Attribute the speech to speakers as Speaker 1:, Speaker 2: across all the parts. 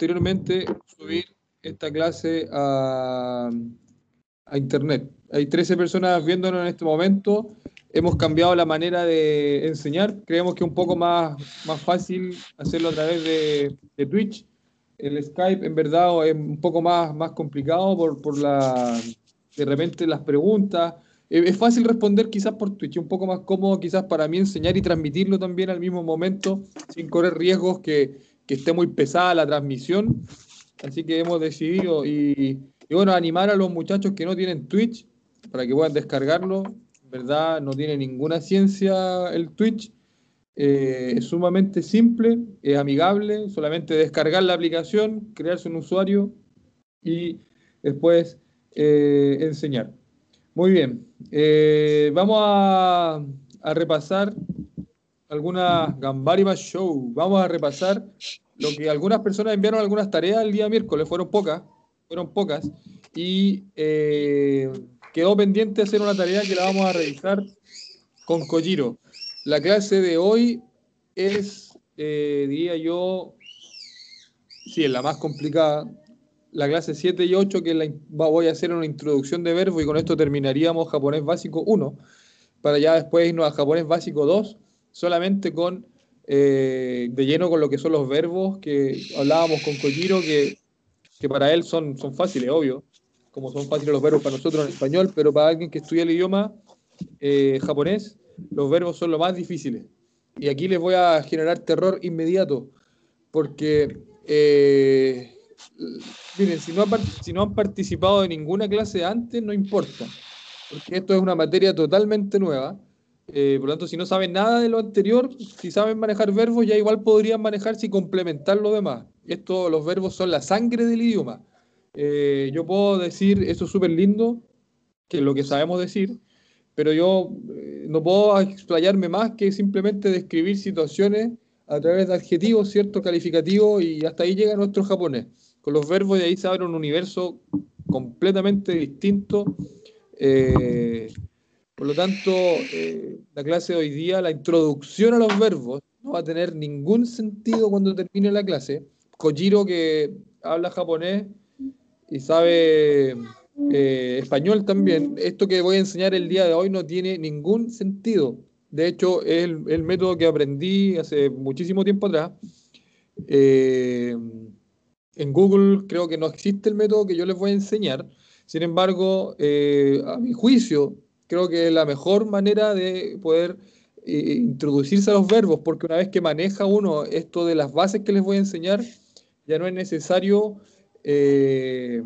Speaker 1: posteriormente subir esta clase a, a internet. Hay 13 personas viéndonos en este momento. Hemos cambiado la manera de enseñar. Creemos que es un poco más, más fácil hacerlo a través de, de Twitch. El Skype, en verdad, es un poco más, más complicado por, por la, de repente las preguntas. Es fácil responder quizás por Twitch, un poco más cómodo quizás para mí enseñar y transmitirlo también al mismo momento, sin correr riesgos que, que esté muy pesada la transmisión. Así que hemos decidido y, bueno, animar a los muchachos que no tienen Twitch para que puedan descargarlo. Verdad, no tiene ninguna ciencia el Twitch. Eh, es sumamente simple, es amigable, solamente descargar la aplicación, crearse un usuario y después eh, enseñar. Muy bien, eh, vamos a, a, repasar algunas Gambarimas Show. Vamos a repasar lo que algunas personas enviaron algunas tareas el día miércoles, fueron pocas, fueron pocas, y eh, quedó pendiente hacer una tarea que la vamos a revisar con Kojiro. La clase de hoy es, eh, diría yo, sí, es la más complicada. La clase 7 y 8, que la, voy a hacer una introducción de verbo y con esto terminaríamos japonés básico 1, para ya después irnos a japonés básico 2, solamente con eh, de lleno con lo que son los verbos que hablábamos con Kojiro, que, que para él son, son fáciles, obvio, como son fáciles los verbos para nosotros en español, pero para alguien que estudia el idioma eh, japonés, los verbos son lo más difíciles. Y aquí les voy a generar terror inmediato, porque, eh, miren, si no, si no han participado en ninguna clase antes, no importa, porque esto es una materia totalmente nueva. Eh, por lo tanto, si no saben nada de lo anterior, si saben manejar verbos, ya igual podrían manejarse y complementar lo demás. Esto, los verbos son la sangre del idioma. Eh, yo puedo decir, eso es súper lindo, que es lo que sabemos decir, pero yo eh, no puedo explayarme más que simplemente describir situaciones a través de adjetivos, cierto, calificativos, y hasta ahí llega nuestro japonés. Con los verbos de ahí se abre un universo completamente distinto. Eh, por lo tanto, eh, la clase de hoy día, la introducción a los verbos, no va a tener ningún sentido cuando termine la clase. Kojiro, que habla japonés y sabe eh, español también, esto que voy a enseñar el día de hoy no tiene ningún sentido. De hecho, es el, el método que aprendí hace muchísimo tiempo atrás. Eh, en Google creo que no existe el método que yo les voy a enseñar. Sin embargo, eh, a mi juicio, creo que es la mejor manera de poder eh, introducirse a los verbos, porque una vez que maneja uno esto de las bases que les voy a enseñar, ya no es necesario eh,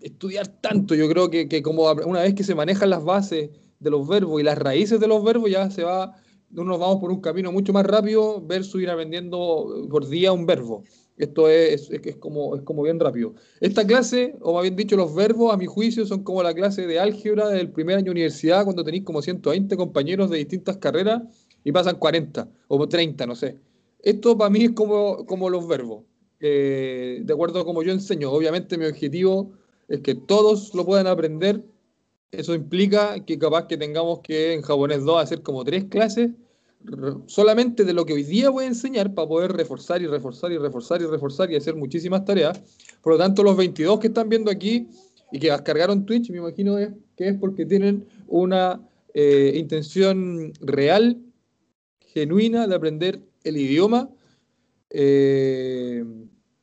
Speaker 1: estudiar tanto. Yo creo que, que, como una vez que se manejan las bases de los verbos y las raíces de los verbos, ya se va, nos vamos por un camino mucho más rápido versus ir aprendiendo por día un verbo. Esto es, es, es, como, es como bien rápido. Esta clase, o más bien dicho, los verbos, a mi juicio, son como la clase de álgebra del primer año de universidad, cuando tenéis como 120 compañeros de distintas carreras y pasan 40 o 30, no sé. Esto para mí es como, como los verbos, eh, de acuerdo a como yo enseño. Obviamente mi objetivo es que todos lo puedan aprender. Eso implica que capaz que tengamos que en japonés 2 hacer como tres clases solamente de lo que hoy día voy a enseñar para poder reforzar y reforzar y reforzar y reforzar y hacer muchísimas tareas. Por lo tanto, los 22 que están viendo aquí y que descargaron Twitch, me imagino es, que es porque tienen una eh, intención real, genuina de aprender el idioma. Eh,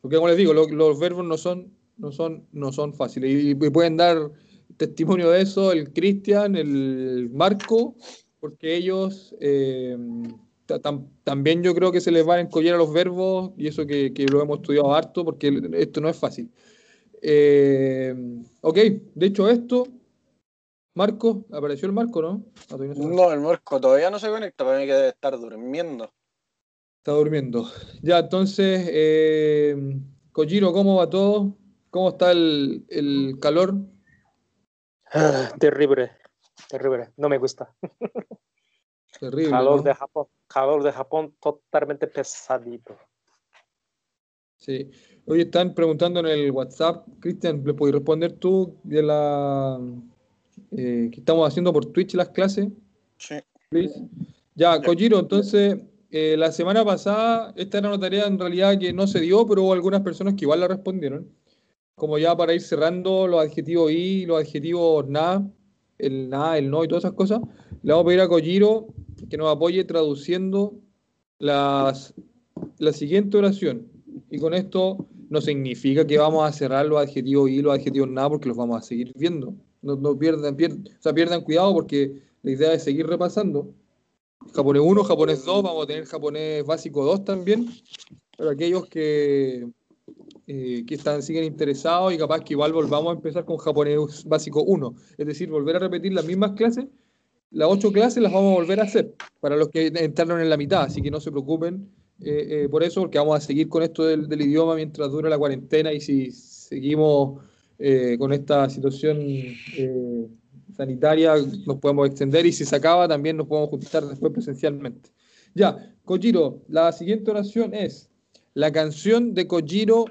Speaker 1: porque como les digo, lo, los verbos no son, no son, no son fáciles. Y, y pueden dar testimonio de eso el Cristian, el Marco porque ellos eh, tam, también yo creo que se les va a encollar a los verbos y eso que, que lo hemos estudiado harto porque esto no es fácil. Eh, ok, de hecho esto, Marco, apareció el Marco, ¿no?
Speaker 2: No, no el Marco todavía no se conecta, para mí que debe estar durmiendo.
Speaker 1: Está durmiendo. Ya, entonces, eh, Kojiro, ¿cómo va todo? ¿Cómo está el, el calor?
Speaker 3: Ah, terrible terrible, no me gusta.
Speaker 1: Terrible.
Speaker 3: Calor
Speaker 1: ¿no?
Speaker 3: de Japón, calor de Japón totalmente pesadito.
Speaker 1: Sí. Hoy están preguntando en el WhatsApp, Cristian, ¿le puedes responder tú de la eh, que estamos haciendo por Twitch las clases?
Speaker 2: Sí.
Speaker 1: Please. Ya, Kojiro, entonces eh, la semana pasada, esta era una tarea en realidad que no se dio, pero hubo algunas personas que igual la respondieron. Como ya para ir cerrando los adjetivos y los adjetivos na, el na, el no y todas esas cosas, le vamos a pedir a Kojiro que nos apoye traduciendo las, la siguiente oración. Y con esto no significa que vamos a cerrar los adjetivos y los adjetivos na porque los vamos a seguir viendo. No, no pierdan, pierdan, pierdan cuidado porque la idea es seguir repasando. Japonés 1, japonés 2, vamos a tener japonés básico 2 también. Para aquellos que, eh, que están, siguen interesados y capaz que igual volvamos a empezar con japonés básico 1. Es decir, volver a repetir las mismas clases. Las ocho clases las vamos a volver a hacer para los que entraron en la mitad, así que no se preocupen eh, eh, por eso, porque vamos a seguir con esto del, del idioma mientras dure la cuarentena y si seguimos eh, con esta situación eh, sanitaria nos podemos extender y si se acaba también nos podemos juntar después presencialmente. Ya, Kojiro, la siguiente oración es, la canción de Kojiro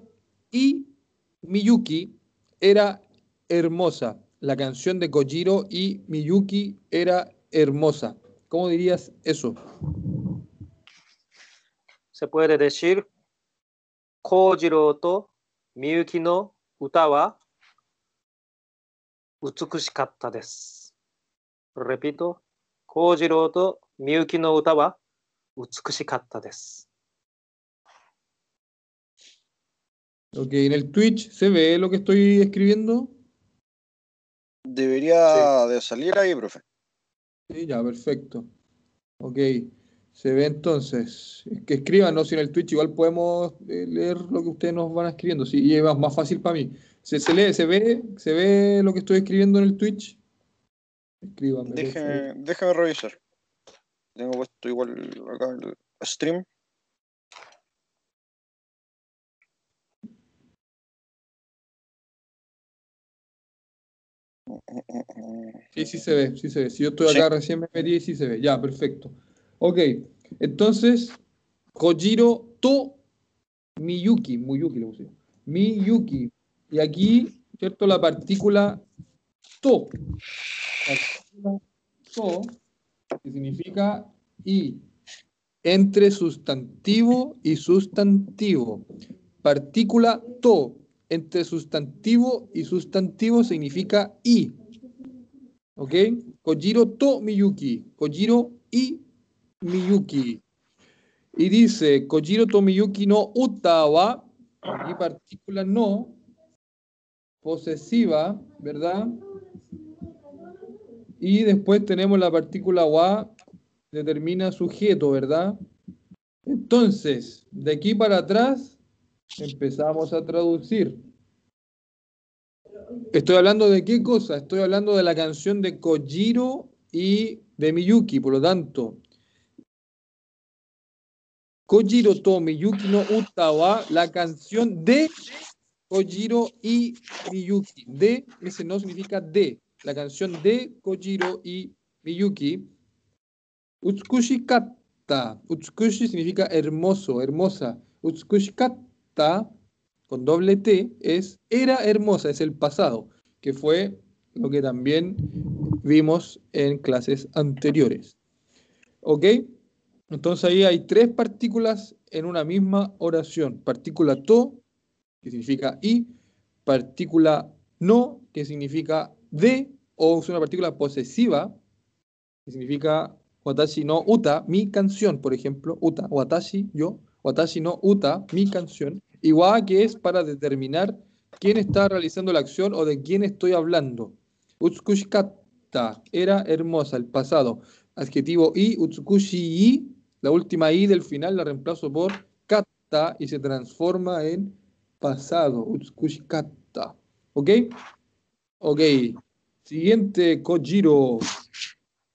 Speaker 1: y Miyuki era hermosa. La canción de Kojiro y Miyuki era hermosa. ¿Cómo dirías eso?
Speaker 3: Se puede decir, Kojiro to Miyuki no uta wa utsukushikatta desu. Repito, Kojiro Miyuki no uta wa utsukushikatta.
Speaker 1: Ok, en el Twitch se ve lo que estoy escribiendo.
Speaker 2: Debería de salir ahí, profe.
Speaker 1: Sí, ya, perfecto. Ok, se ve entonces. Que escriban, ¿no? Si en el Twitch igual podemos eh, leer lo que ustedes nos van escribiendo. Sí, y es más, fácil para mí. ¿Se, se lee, se ve, se ve lo que estoy escribiendo en el Twitch? Escríbanme.
Speaker 2: Déjeme, déjeme revisar. Tengo puesto igual acá el stream.
Speaker 1: Sí, sí se ve, sí se ve. Si yo estoy
Speaker 2: Sí.
Speaker 1: acá recién me metí, sí se ve. Ya, perfecto. Ok, entonces, Kojiro to Miyuki, Miyuki le puse. Miyuki. Y aquí, ¿cierto? La partícula to. Partícula to, que significa y. Entre sustantivo y sustantivo. Partícula to. Entre sustantivo y sustantivo significa y. ¿Ok? Kojiro to Miyuki. Kojiro y Miyuki. Y dice, Kojiro to Miyuki no uta wa, aquí partícula no, posesiva, ¿verdad? Y después tenemos la partícula wa, determina sujeto, ¿verdad? Entonces, de aquí para atrás, empezamos a traducir. Estoy hablando de qué cosa? Estoy hablando de la canción de Kojiro y de Miyuki, por lo tanto. Kojiro to Miyuki no Utawa, la canción de Kojiro y Miyuki. De, ese no significa de. La canción de Kojiro y Miyuki. Utsukushikatta. Utsukushi significa hermoso, hermosa. Utsukushikatta, con doble T, es era hermosa, es el pasado, que fue lo que también vimos en clases anteriores. ¿Ok? Entonces ahí hay tres partículas en una misma oración. Partícula to, que significa y, partícula no, que significa de, o es una partícula posesiva, que significa watashi no uta, mi canción, por ejemplo, uta, watashi, yo, watashi no uta, mi canción, igual que es para determinar quién está realizando la acción o de quién estoy hablando. Utsukushikatta, era hermosa, el pasado. Adjetivo i, utsukushi i, la última i del final la reemplazo por katta y se transforma en pasado. Utsukushikatta. ¿Ok? Ok. Siguiente, Kojiro.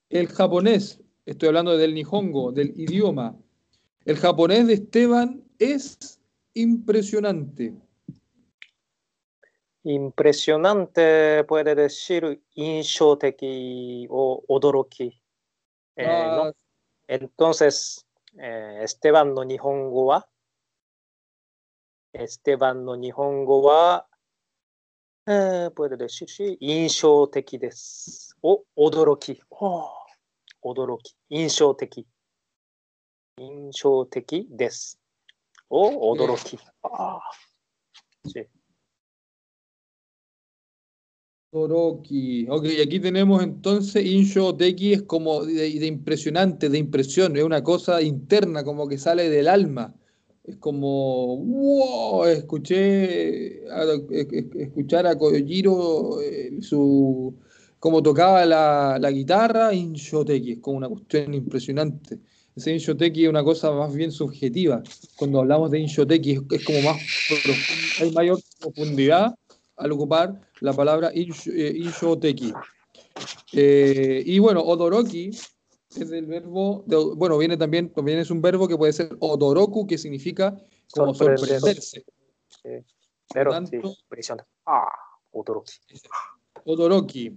Speaker 1: El japonés, estoy hablando del Nihongo, del idioma. El japonés de Esteban es impresionante.
Speaker 3: Impresionante puede decir 印象的 o 驚き。えー
Speaker 1: Ah,
Speaker 3: ¿no? Entonces, eh, Esteban no Nihongo wa Esteban no Nihongo wa eh, puede decir sí, 印象的です。お、驚き。Oh, 驚き。印象的。 inshoteki des. O odoroki. Ah, sí.
Speaker 1: Toroki. Ok, aquí tenemos entonces Insho Teki es como de, de impresionante, de impresión, es una cosa interna, como que sale del alma. Es como, wow, escuché, a- es- es- escuchar a Kojiro eh, su, como tocaba la, la guitarra, Insho Teki, es como una cuestión impresionante. Ese Insho Teki es una cosa más bien subjetiva. Cuando hablamos de Insho Teki es, es como más hay mayor profundidad al ocupar la palabra eh, inshoteki. Eh, y bueno, odoroki es el verbo, de- bueno, viene también, también es un verbo que puede ser odoroku, que significa como
Speaker 3: Sorprender.
Speaker 1: sorprenderse.
Speaker 3: Pero
Speaker 1: tanto-
Speaker 3: sí. Ah, odoroki.
Speaker 1: Odoroki.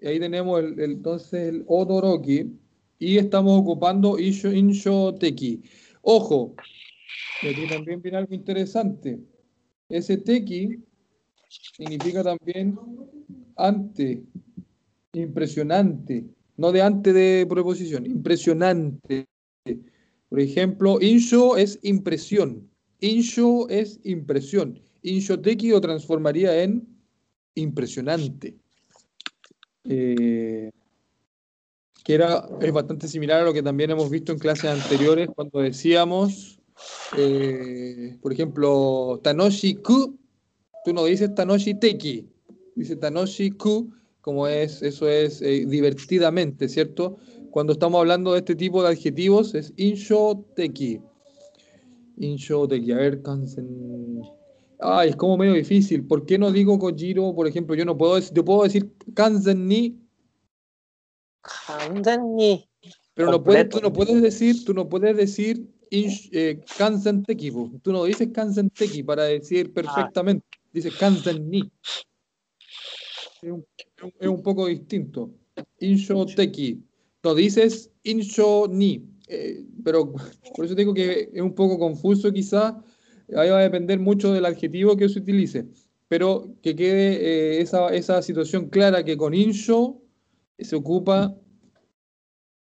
Speaker 1: Y ahí tenemos el, el- entonces el odoroki y estamos ocupando insho, inshoteki. Ojo, y aquí también viene algo interesante. Ese teki significa también ante, impresionante, no de ante de preposición, impresionante. Por ejemplo, insho es impresión, insho es impresión, inshoteki lo transformaría en impresionante. Eh, que era, es bastante similar a lo que también hemos visto en clases anteriores cuando decíamos, eh, por ejemplo, Tanoshi Ku, tú no dices Tanoshi Teki, dice Tanoshi Ku, como es, eso es eh, divertidamente, ¿cierto? Cuando estamos hablando de este tipo de adjetivos es Insho Teki. Insho Teki, a ver, Kansen. Ay, es como medio difícil. ¿Por qué no digo Kojiro? Por ejemplo, yo no puedo, yo puedo decir Kansen ni pero no puedes, tú no puedes decir, tú no puedes decir eh, Kansen Teki, po. tú no dices Kansen Teki para decir perfectamente, dices Kansen Ni. Es un, es un- poco distinto. Insho Teki. No dices Insho Ni. Eh, pero por eso digo que es un poco confuso quizás. Ahí va a depender mucho del adjetivo que se utilice. Pero que quede eh, esa, esa situación clara que con Insho se ocupa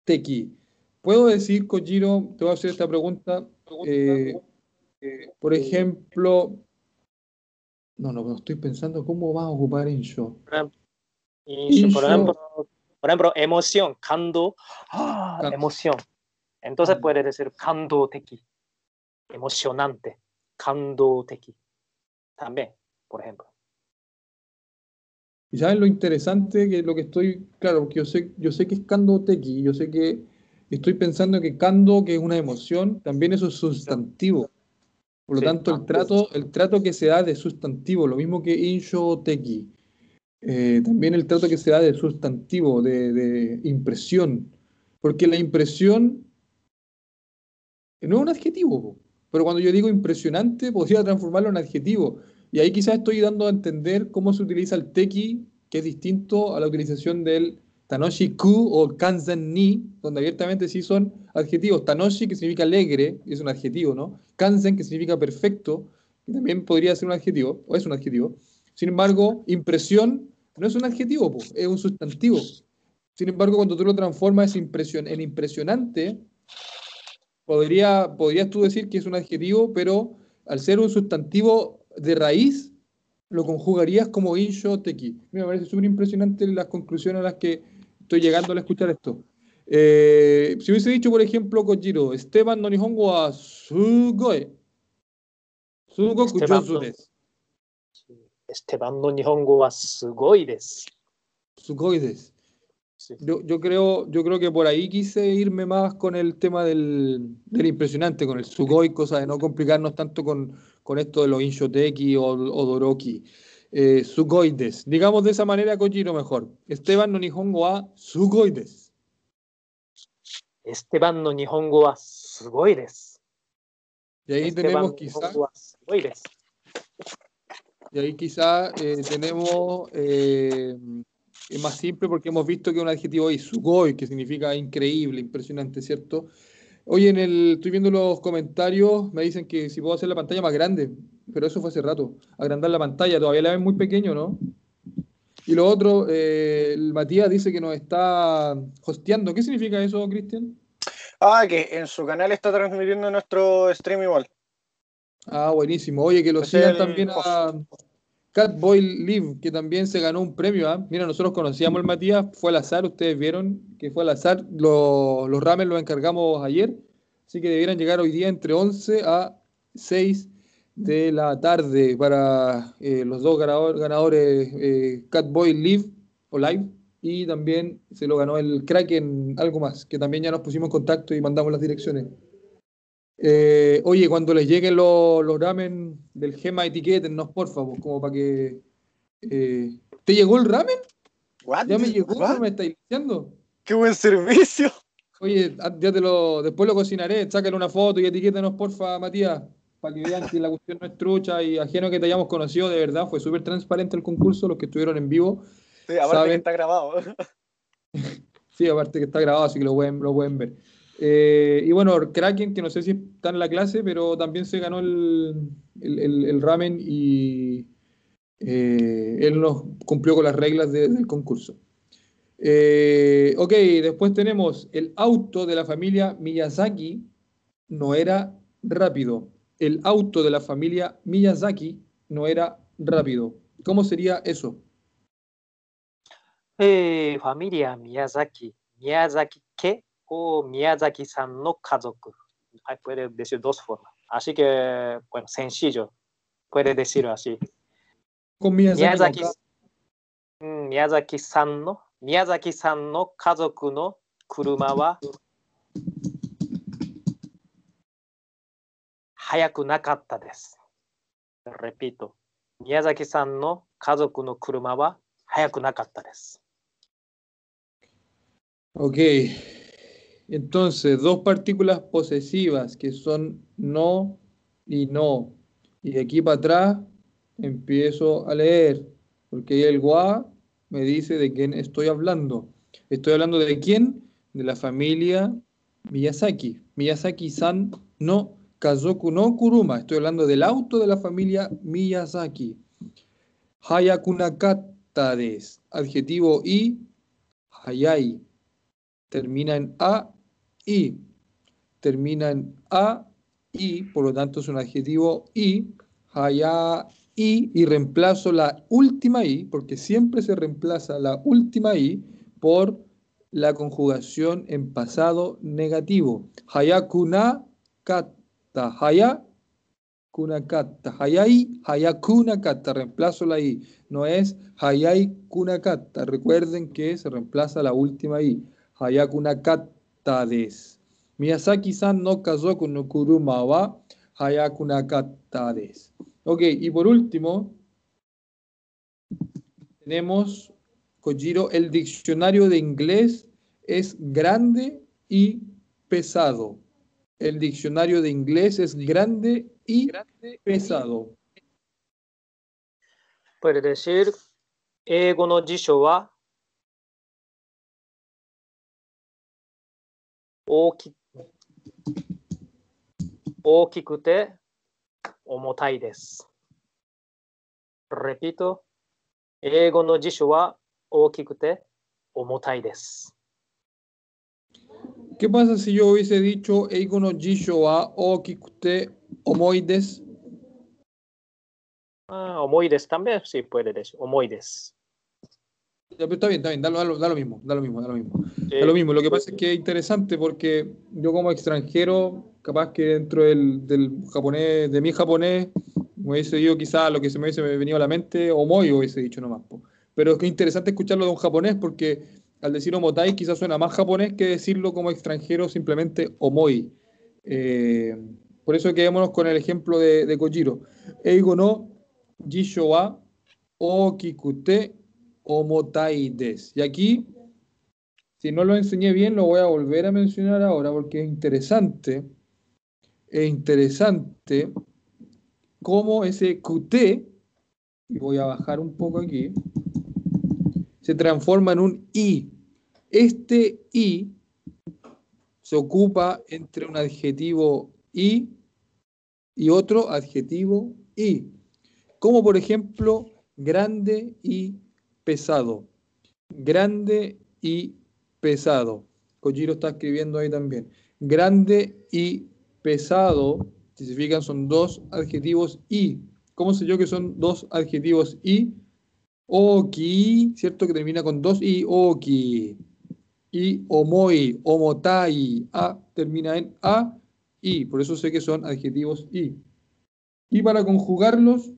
Speaker 1: Tequi. ¿Puedo decir, Kojiro, te voy a hacer esta pregunta? Eh, eh, por ejemplo, no, no, estoy pensando cómo vas a ocupar Insho.
Speaker 3: Por ejemplo, por ejemplo, emoción, kando, ¡Ah! emoción. Entonces puede decir kando teki, emocionante, kando teki. También, por ejemplo.
Speaker 1: Y sabes lo interesante que lo que estoy, claro, porque yo sé, yo sé que es Kando Teki, yo sé que estoy pensando que Kando, que es una emoción, también eso es sustantivo. Por lo
Speaker 3: Sí.
Speaker 1: tanto, el trato, el trato que se da de sustantivo, lo mismo que Insho Teki, eh, también el trato que se da de sustantivo, de, de impresión, porque la impresión no es un adjetivo, pero cuando yo digo impresionante, podría transformarlo en adjetivo. Y ahí quizás estoy dando a entender cómo se utiliza el teki, que es distinto a la utilización del tanoshi ku o kanzen ni, donde abiertamente sí son adjetivos. Tanoshi, que significa alegre, es un adjetivo, ¿no? Kanzen, que significa perfecto, que también podría ser un adjetivo, o es un adjetivo. Sin embargo, impresión no es un adjetivo, es un sustantivo. Sin embargo, cuando tú lo transformas impresión, en impresionante, podría, podrías tú decir que es un adjetivo, pero al ser un sustantivo de raíz, lo conjugarías como insho teki. Me parece súper impresionante las conclusiones a las que estoy llegando al escuchar esto. Eh, si hubiese dicho, por ejemplo, Kojiro, Esteban no Nihongo wa sugoi. Sugoku
Speaker 3: Esteban
Speaker 1: josu
Speaker 3: no-
Speaker 1: desu.
Speaker 3: Esteban Sí.
Speaker 1: Yo, yo creo, yo creo que por ahí quise irme más con el tema del, del impresionante, con el sugoi, cosa de no complicarnos tanto con, con esto de los inshoteki o, o doroki. Eh, sugoi desu. Digamos de esa manera, Kojiro mejor. Esteban no Nihongo wa sugoi desu.
Speaker 3: Esteban no Nihongo wa sugoi desu.
Speaker 1: Y ahí
Speaker 3: Esteban
Speaker 1: tenemos
Speaker 3: no
Speaker 1: quizá,
Speaker 3: Nihongo wa sugoi desu.
Speaker 1: y ahí quizá eh, tenemos eh, es más simple porque hemos visto que es un adjetivo ahí, sugoi, que significa increíble, impresionante, ¿cierto? Oye, en el, estoy viendo los comentarios, me dicen que si puedo hacer la pantalla más grande, pero eso fue hace rato, agrandar la pantalla, todavía la ven muy pequeño, ¿no? Y lo otro, eh, el Matías dice que nos está hosteando. ¿Qué significa eso, Cristian?
Speaker 2: Ah, que en su canal está transmitiendo nuestro stream igual.
Speaker 1: Ah, buenísimo. Oye, que lo
Speaker 2: Ese es
Speaker 1: sigan
Speaker 2: el
Speaker 1: también a Catboy Live, que también se ganó un premio. ¿ah? Mira, nosotros conocíamos al Matías, fue al azar, ustedes vieron que fue al azar. Lo- los ramen los encargamos ayer, así que debieran llegar hoy día entre 11 a 6 de la tarde para eh, los dos ganador- ganadores, eh, Catboy Live o Live, y también se lo ganó el Kraken, algo más, que también ya nos pusimos en contacto y mandamos las direcciones. Eh, oye, cuando les lleguen los, los ramen del Gema, etiquétennos, por favor, como para que. eh, ¿Te llegó el ramen?
Speaker 2: What?
Speaker 1: Ya me llegó,
Speaker 2: What?
Speaker 1: ¿no me estáis diciendo?
Speaker 2: ¡Qué buen servicio!
Speaker 1: Oye, ah, ya te lo, después lo cocinaré, sácale una foto y etiquétenos, porfa, Matías, para que vean que la cuestión no es trucha y ajeno que te hayamos conocido, de verdad, fue súper transparente el concurso, los que estuvieron en vivo.
Speaker 2: Sí, aparte
Speaker 1: Saben-
Speaker 2: que está grabado.
Speaker 1: Sí, aparte que está grabado, así que lo pueden, lo pueden ver. Eh, y bueno, Kraken, que no sé si está en la clase, pero también se ganó el, el, ramen y eh, él nos cumplió con las reglas del concurso. Eh, ok, después tenemos el auto de la familia Miyazaki no era rápido. El auto de la familia Miyazaki no era rápido. ¿Cómo sería eso?
Speaker 3: Eh, familia Miyazaki. Miyazaki, ¿qué? O 宮崎さんの家族。Ay, puede decir dos formas. Así que, bueno, sencillo. Puede decirlo así.
Speaker 1: Con Miyazaki,
Speaker 3: 宮崎
Speaker 1: no,
Speaker 3: うん宮崎さんの、宮崎さんの家族の車は速くなかったです。Repito. 宮崎さんの家族の車は速くなかったです。
Speaker 1: Ok, entonces dos partículas posesivas que son no y no. Y de aquí para atrás empiezo a leer, porque el gua me dice de quién estoy hablando. Estoy hablando de quién? De la familia Miyazaki. Miyazaki-san no Kazoku no Kuruma. Estoy hablando del auto de la familia Miyazaki. Hayakunakata des. Adjetivo y hayai termina en A, I. Termina en A, I, por lo tanto es un adjetivo I, haya, I, y reemplazo la última I, porque siempre se reemplaza la última I por la conjugación en pasado negativo. Hayakuna kata, haya, kunakata, hayai, hayakunakata, reemplazo la I. No es hayai kunakata, recuerden que se reemplaza la última I. Hayakunakata des. Miyazaki-san no kazoku no kuruma wa hayakunakata des. Ok, y por último, tenemos, Kojiro, el diccionario de inglés es grande y pesado. El diccionario de inglés es grande y pesado.
Speaker 3: Puede decir, 英語の辞書は 大き大きくて重たいです。Repito, 英語の辞書は大きくて重たいです。
Speaker 1: ¿Qué pasa si yo hubiese dicho Eigo no Jisho wa okikute omoides?
Speaker 3: あー重いです。también sí puede decir, 重いです。
Speaker 1: Ya, pero está bien, está bien, da, lo- da lo- da lo mismo, da lo mismo, da lo mismo.
Speaker 3: Eh,
Speaker 1: Da lo mismo, lo que pasa es que es interesante porque yo como extranjero, capaz que dentro del, del japonés, de mi japonés, me hubiese dicho quizás lo que se me hubiese venido a la mente, omoi hubiese dicho nomás. po. Pero es que es interesante escucharlo de un japonés porque al decir omotai quizás suena más japonés que decirlo como extranjero simplemente omoi. Eh, por eso quedémonos con el ejemplo de, de Kojiro. Eigo no jisho wa okikute omotai Y aquí si no lo enseñé bien, lo voy a volver a mencionar ahora porque es interesante. Es interesante cómo ese QT, y voy a bajar un poco aquí, se transforma en un I. Este I se ocupa entre un adjetivo I y otro adjetivo I. Como por ejemplo, grande y pesado. Grande y pesado. Kojiro está escribiendo ahí también. grande y pesado. Si se fijan, son dos adjetivos y. ¿Cómo sé yo que son dos adjetivos y? Oki, ¿cierto? Que termina con dos y oki. Y omoi, omotai, a termina en a y. Por eso sé que son adjetivos y. Y para conjugarlos,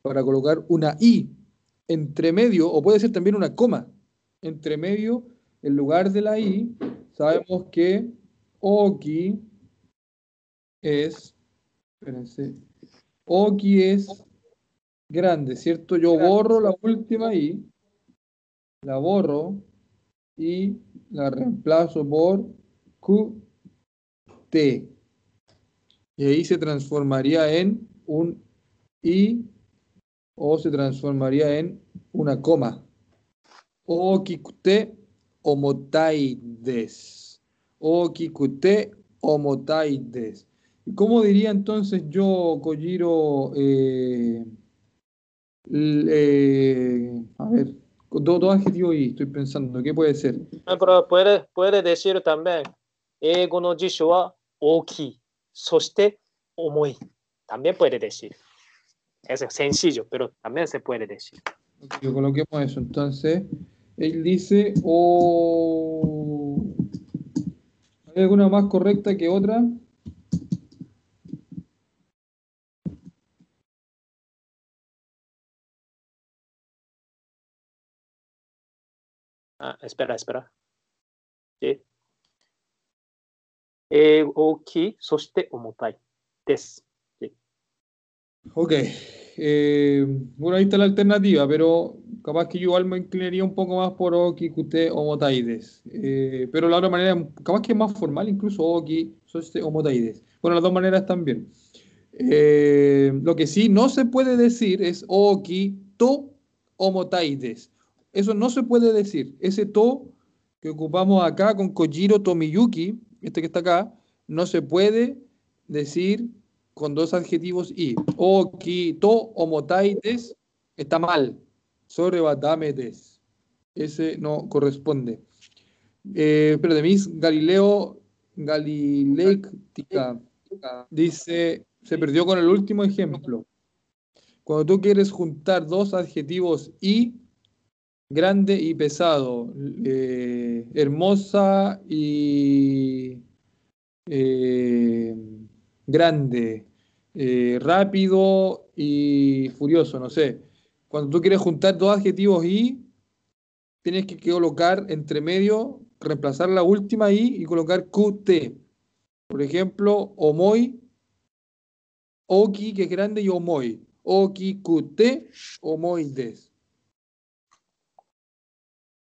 Speaker 1: para colocar una i entre medio, o puede ser también una coma, entre medio, en lugar de la i, sabemos que oki es, espérense, oki es grande, ¿cierto? Yo borro la última i, la borro y la reemplazo por qt. Y ahí se transformaría en un i o se transformaría en una coma. Okikute homotaides. Okikute homotaides. ¿Y cómo diría entonces yo, Kojiro? Eh, eh, a ver, dos, dos adjetivos y estoy pensando, ¿qué puede ser?
Speaker 3: Ah, Pero puede, puede decir también, 英語の辞書は大きい、そして重い。También puede decir. Es sencillo, pero también se puede decir.
Speaker 1: Ok, coloquemos eso. Entonces, él dice, o... ¿Hay alguna más correcta que otra?
Speaker 3: Ah, espera, espera. Sí. 英語大きい、そして重たいです。
Speaker 1: Ok. eh, bueno, ahí está la alternativa, pero capaz que yo igual me inclinaría un poco más por Oki, Kute, Homotaides. Eh, pero la otra manera, capaz que es más formal, incluso Oki, Soste, Homotaides. Bueno, las dos maneras también. Eh, lo que sí no se puede decir es Oki, To, Homotaides. Eso no se puede decir. Ese To que ocupamos acá con Kojiro Tomiyuki, este que está acá, no se puede decir con dos adjetivos y. Oki, to, homotaides, está mal. Sobrebatamedes. Ese no corresponde. Eh, pero de mis Galileo Galileitica dice, se perdió con el último ejemplo. Cuando tú quieres juntar dos adjetivos y, grande y pesado, eh, hermosa y eh, grande, eh, rápido y furioso, no sé. Cuando tú quieres juntar dos adjetivos y, tienes que colocar entre medio, reemplazar la última i y colocar qt. Por ejemplo, omoi, oki, que es grande, y omoi. Oki, qt, omoides.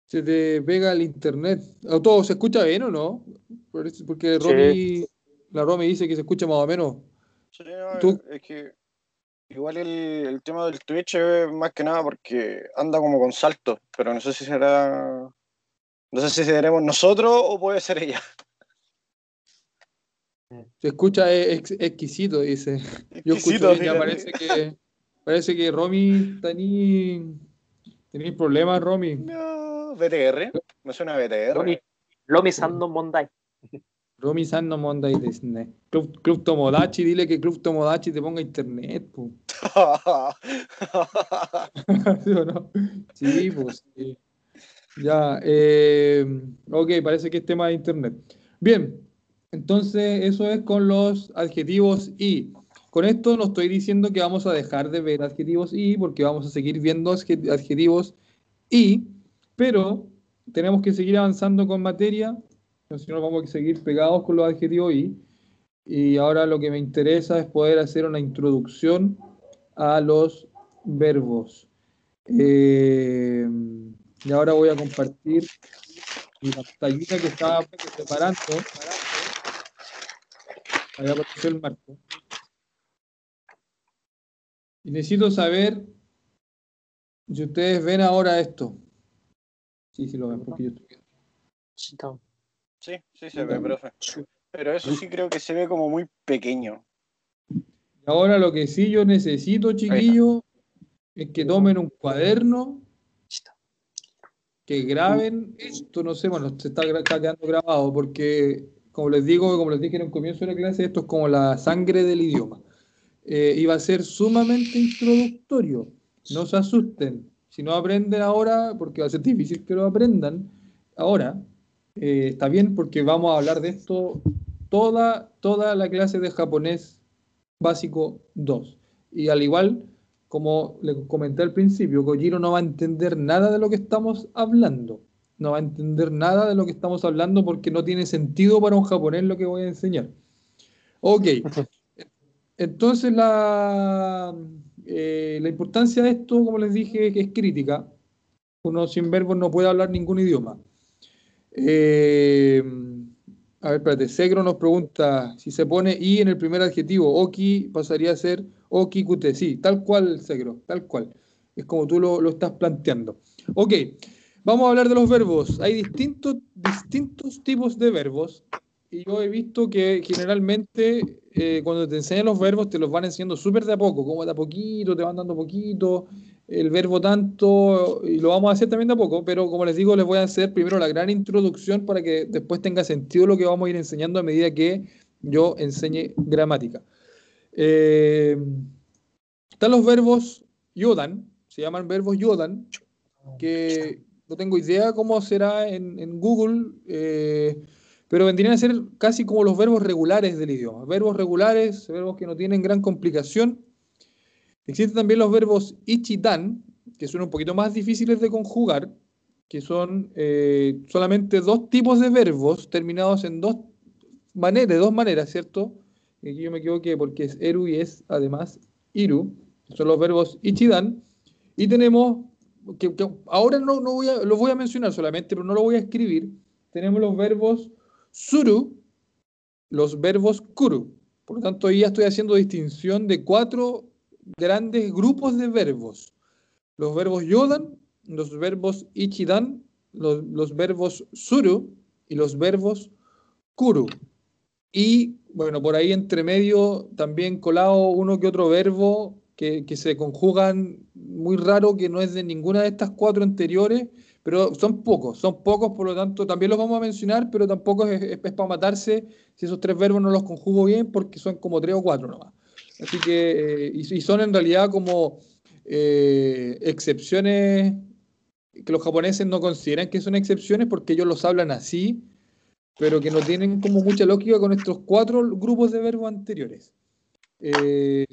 Speaker 1: Se te pega el internet. ¿A ¿Todo se escucha bien o no? Porque
Speaker 3: Sí.
Speaker 1: La Romy dice que se escucha más o menos.
Speaker 2: Sí,
Speaker 1: Tú-
Speaker 2: es que igual el, el tema del Twitch es más que nada porque anda como con saltos, pero no sé si será. No sé si seremos nosotros o puede ser ella.
Speaker 1: Se escucha ex- exquisito, dice. Yo
Speaker 2: Exquisito,
Speaker 1: escucho ya
Speaker 2: fíjate.
Speaker 1: parece que parece que Romy tení tenéis problemas, Romy.
Speaker 2: No, BTR. Me suena a BTR.
Speaker 3: Romy, Romy san no mondai.
Speaker 1: Romy San no Monday Disney. Club, Club Tomodachi, dile que Club Tomodachi te ponga internet, po. ¿Sí pues sí. Ya, eh, ok, parece que es tema de internet. Bien, entonces eso es con los adjetivos y. Con esto no estoy diciendo que vamos a dejar de ver adjetivos y, porque vamos a seguir viendo adje- adjetivos y, pero tenemos que seguir avanzando con materia, si no vamos a seguir pegados con los adjetivos y. Y ahora lo que me interesa es poder hacer una introducción a los verbos. Eh, y ahora voy a compartir mi pantallita que estaba preparando. Ahí apareció el marco. Y necesito saber si ustedes ven ahora esto. Sí, sí lo ven, porque yo estoy viendo.
Speaker 2: Sí, sí se ve, profe. Pero eso sí creo que se ve como muy pequeño.
Speaker 1: Y ahora lo que sí yo necesito, chiquillos, es que tomen un cuaderno, que graben esto, no sé, bueno, se está, está quedando grabado porque como les digo, como les dije en un comienzo de la clase, esto es como la sangre del idioma. Eh, y va a ser sumamente introductorio. No se asusten. Si no aprenden ahora, porque va a ser difícil que lo aprendan ahora, eh, está bien porque vamos a hablar de esto toda, toda la clase de japonés básico 2. Y al igual, como le comenté al principio, Kojiro no va a entender nada de lo que estamos hablando. No va a entender nada de lo que estamos hablando porque no tiene sentido para un japonés lo que voy a enseñar. Ok. Entonces la, eh, la importancia de esto, como les dije, es crítica. Uno sin verbos no puede hablar ningún idioma. Eh, a ver, espérate. Segro nos pregunta si se pone i en el primer adjetivo. Oki pasaría a ser oki kute. Sí, tal cual, Segro, tal cual. Es como tú lo, lo estás planteando. Ok, vamos a hablar de los verbos. Hay distintos, distintos tipos de verbos y yo he visto que generalmente eh, cuando te enseñan los verbos te los van enseñando súper de a poco, como de a poquito, te van dando poquito, el verbo tanto, y lo vamos a hacer también de a poco, pero como les digo, les voy a hacer primero la gran introducción para que después tenga sentido lo que vamos a ir enseñando a medida que yo enseñe gramática. Eh, están los verbos yodan, se llaman verbos yodan, que no tengo idea cómo será en, Google. Eh, pero vendrían a ser casi como los verbos regulares del idioma. Verbos regulares, verbos que no tienen gran complicación. Existen también los verbos ichidan, que son un poquito más difíciles de conjugar, que son eh, solamente dos tipos de verbos terminados en dos maneras, de dos maneras, ¿cierto? Aquí yo me equivoqué porque es eru y es además iru. Son los verbos ichidan. Y tenemos, que, ahora no, no voy a, los voy a mencionar solamente, pero no lo voy a escribir. Tenemos los verbos suru, los verbos kuru. Por lo tanto, ya estoy haciendo distinción de cuatro grandes grupos de verbos. Los verbos yodan, los verbos ichidan, los, los verbos suru y los verbos kuru. Y bueno, por ahí entre medio también colado uno que otro verbo que, que, se conjugan muy raro, que no es de ninguna de estas cuatro anteriores, pero son pocos, son pocos, por lo tanto también los vamos a mencionar, pero tampoco es, para matarse si esos tres verbos no los conjugo bien, porque son como tres o cuatro nomás. Así que, eh, y, son en realidad como eh, excepciones que los japoneses no consideran que son excepciones porque ellos los hablan así, pero que no tienen como mucha lógica con estos cuatro grupos de verbos anteriores. Eh,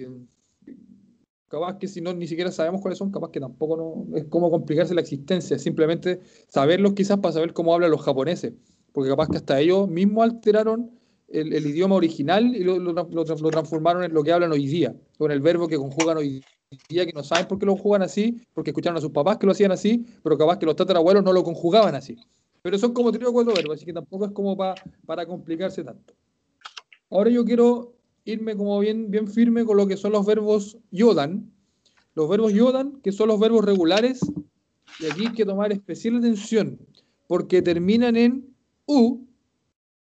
Speaker 1: capaz que si no ni siquiera sabemos cuáles son, capaz que tampoco no, es como complicarse la existencia, simplemente saberlos quizás para saber cómo hablan los japoneses, porque capaz que hasta ellos mismos alteraron el, idioma original y lo, lo, transformaron en lo que hablan hoy día, con el verbo que conjugan hoy día, que no saben por qué lo conjugan así, porque escucharon a sus papás que lo hacían así, pero capaz que los tatarabuelos no lo conjugaban así. Pero son como tres o cuatro verbos, así que tampoco es como para complicarse tanto. Ahora yo quiero irme como bien, bien firme con lo que son los verbos yodan. Los verbos yodan, que son los verbos regulares, y aquí hay que tomar especial atención, porque terminan en u,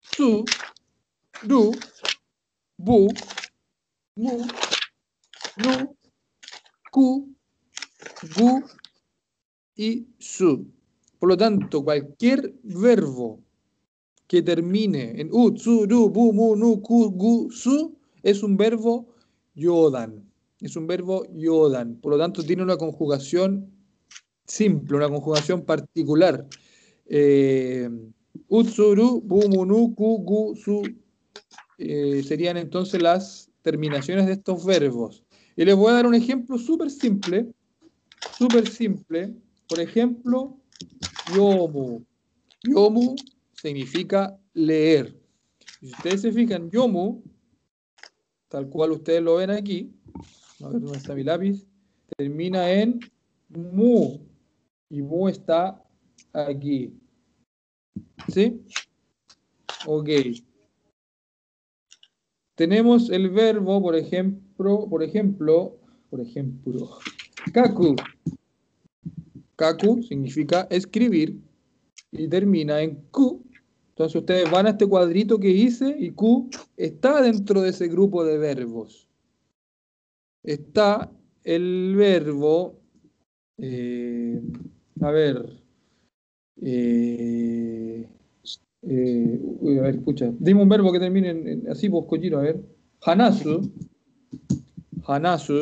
Speaker 1: su, du, bu, mu, nu, ku, gu y su. Por lo tanto, cualquier verbo que termine en u, su, du, bu, mu, nu, ku, gu, su es un verbo yodan. Es un verbo yodan. Por lo tanto, tiene una conjugación simple, una conjugación particular. Eh, utsuru, bumunu, ku, su. Eh, serían entonces las terminaciones de estos verbos. Y les voy a dar un ejemplo súper simple. Súper simple. Por ejemplo, yomu. Yomu significa leer. Si ustedes se fijan, yomu tal cual ustedes lo ven aquí, a ver dónde está mi lápiz, termina en mu, y mu está aquí. ¿Sí? Ok. Tenemos el verbo, por ejemplo, por ejemplo, por ejemplo, kaku. Kaku significa escribir y termina en ku, entonces ustedes van a este cuadrito que hice y Q está dentro de ese grupo de verbos. Está el verbo, eh, a ver, eh, Eh, a ver, escucha. Dime un verbo que termine en, en- así, vos, Kojiro, a ver. Hanasu. Hanasu.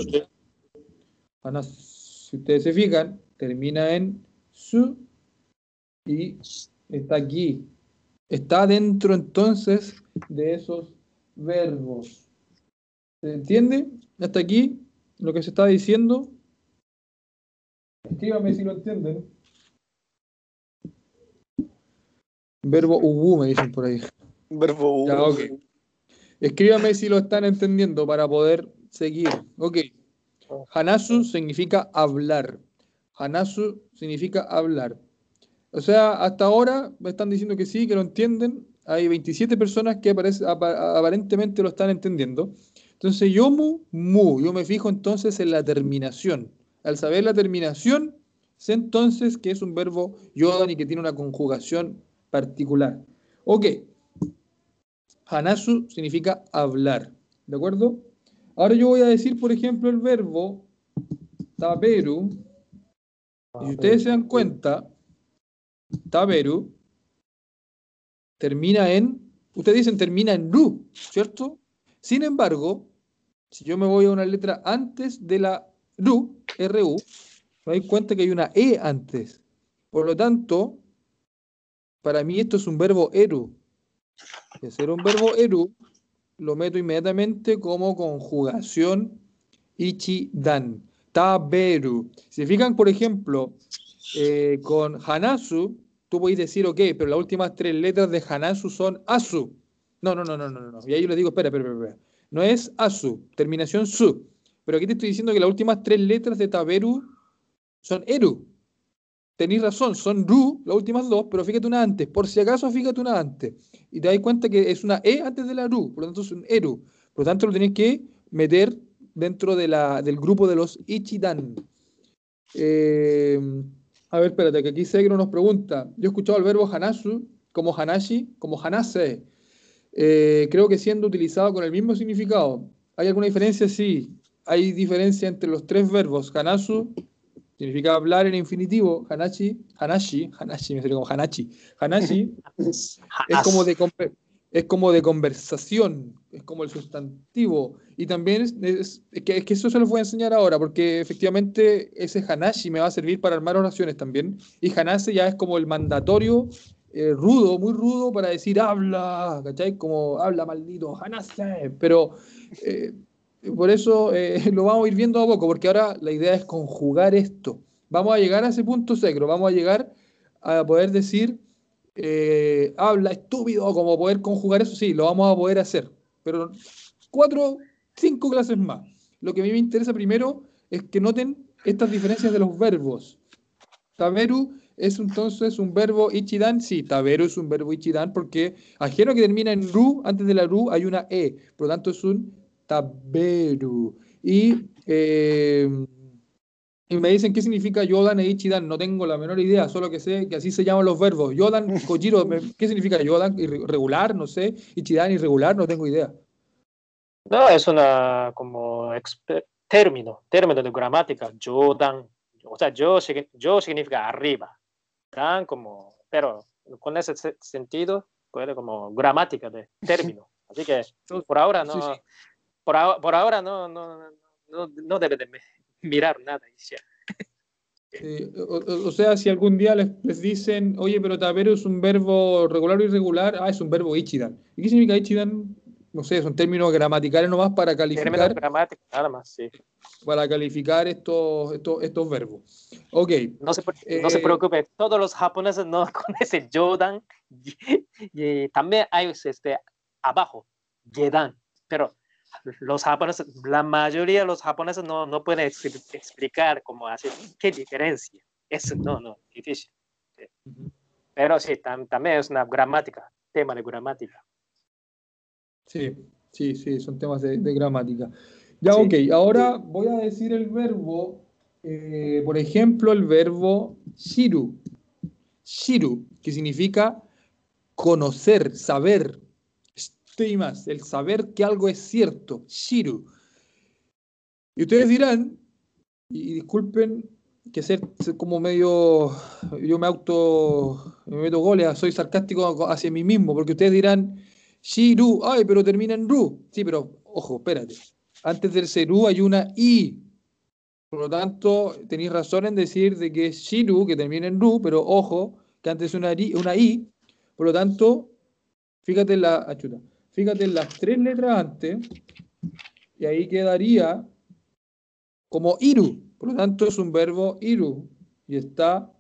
Speaker 1: Hanasu. Si ustedes se fijan, termina en su y está aquí. Está dentro entonces de esos verbos. ¿Se entiende? Hasta aquí lo que se está diciendo. Escríbame si lo entienden. Verbo ubu me dicen por ahí.
Speaker 2: Verbo
Speaker 1: Ya,
Speaker 2: uno.
Speaker 1: ok. Escríbame si lo están entendiendo para poder seguir. Ok. Hanasu significa hablar. Hanasu significa hablar. O sea, hasta ahora me están diciendo que sí, que lo entienden. Hay 27 personas que aparece- aparentemente lo están entendiendo. Entonces, yomu, mu. Yo me fijo entonces en la terminación. Al saber la terminación, sé entonces que es un verbo yodan y que tiene una conjugación particular. Ok. Hanasu significa hablar. ¿De acuerdo? Ahora yo voy a decir, por ejemplo, el verbo taberu. Y si ustedes se dan cuenta, taberu termina en, ustedes dicen termina en ru, ¿cierto? Sin embargo, si yo me voy a una letra antes de la ru, ru, me doy cuenta que hay una e antes. Por lo tanto, para mí esto es un verbo eru. Y ser un verbo eru, lo meto inmediatamente como conjugación ichi-dan. Taberu. Si fijan, por ejemplo, eh, con Hanasu, tú podéis decir, ok, pero las últimas tres letras de Hanasu son Asu. No, no, no, no, no, no. Y ahí yo les digo, espera, espera. espera. No es Asu, terminación Su. Pero aquí te estoy diciendo que las últimas tres letras de Taberu son Eru. Tenéis razón, son Ru, las últimas dos, pero fíjate una antes. Por si acaso, fíjate una antes. Y te das cuenta que es una E antes de la Ru, por lo tanto es un Eru. Por lo tanto, lo tenéis que meter dentro de la, del grupo de los Ichidan. Eh, a ver, espérate, que aquí Segro nos pregunta. Yo he escuchado el verbo Hanasu como Hanashi, como Hanase. Eh, creo que siendo utilizado con el mismo significado. ¿Hay alguna diferencia? Sí. Hay diferencia entre los tres verbos. Hanasu significa hablar en infinitivo. Hanashi, Hanashi, Hanashi, me salió como Hanachi. Hanashi es como de es como de conversación, es como el sustantivo. Y también es, es- es que, es que eso se los voy a enseñar ahora, porque efectivamente ese Hanashi me va a servir para armar oraciones también. Y Hanase ya es como el mandatorio eh, rudo, muy rudo para decir habla, ¿cachai? Como habla maldito, Hanase. Pero eh, por eso eh, lo vamos a ir viendo a poco, porque ahora la idea es conjugar esto. Vamos a llegar a ese punto secro, vamos a llegar a poder decir eh, habla estúpido, como poder conjugar eso, sí, lo vamos a poder hacer. Pero cuatro, cinco clases más. Lo que a mí me interesa primero es que noten estas diferencias de los verbos. Taberu es entonces un verbo ichidan, sí, taberu es un verbo ichidan porque ajeno que termina en ru, antes de la ru hay una e, por lo tanto es un taberu. Y, eh, y me dicen qué significa yodan e ichidan, no tengo la menor idea, solo que sé que así se llaman los verbos. Yodan, Kojiro, ¿qué significa yodan? Irre- Regular, no sé, ichidan, irregular, no tengo idea.
Speaker 3: No, es una como término, término de gramática, Jodan. O sea, yo, yo significa arriba, dan como, pero con ese se- sentido, puede como gramática de término. Así que por ahora no,
Speaker 1: Sí, sí.
Speaker 3: Por, ahora, por ahora no, no, no, no debe de mirar nada. ya.
Speaker 1: Eh, o, o- sea, si algún día les, les dicen, oye, pero taberu es un verbo regular o irregular, ah, es un verbo ichidan. ¿Y qué significa ichidan? No sé, son términos gramaticales nomás para calificar,
Speaker 3: gramático, nada más, sí.
Speaker 1: para calificar estos, estos, estos verbos. Ok,
Speaker 3: No se, no se
Speaker 1: Eh,
Speaker 3: preocupe, todos los japoneses no conocen Jodan. Y, y también hay este, abajo, Yedan. Pero los japoneses, la mayoría de los japoneses no, no pueden expli- explicar cómo hace, qué diferencia. Eso no, no, difícil. Sí. Pero sí, tam- también es una gramática, tema de gramática.
Speaker 1: sí, sí, sí, son temas de, de gramática. Ya,
Speaker 3: Sí.
Speaker 1: ok, ahora voy a decir el verbo, eh, por ejemplo, el verbo shiru. Shiru, que significa conocer, saber, estimas, el saber que algo es cierto, shiru. Y ustedes dirán, y, disculpen que ser, como medio, yo me auto, me meto goles, soy sarcástico hacia mí mismo, porque ustedes dirán, Shiru, ay, pero termina en Ru. Sí, pero ojo, espérate. Antes del Seru hay una I. Por lo tanto, tenéis razón en decir de que es Shiru, que termina en Ru, pero ojo, que antes es una, una I. Por lo tanto, fíjate la, achuta, fíjate en las tres letras antes, y ahí quedaría como Iru. Por lo tanto, es un verbo Iru, y está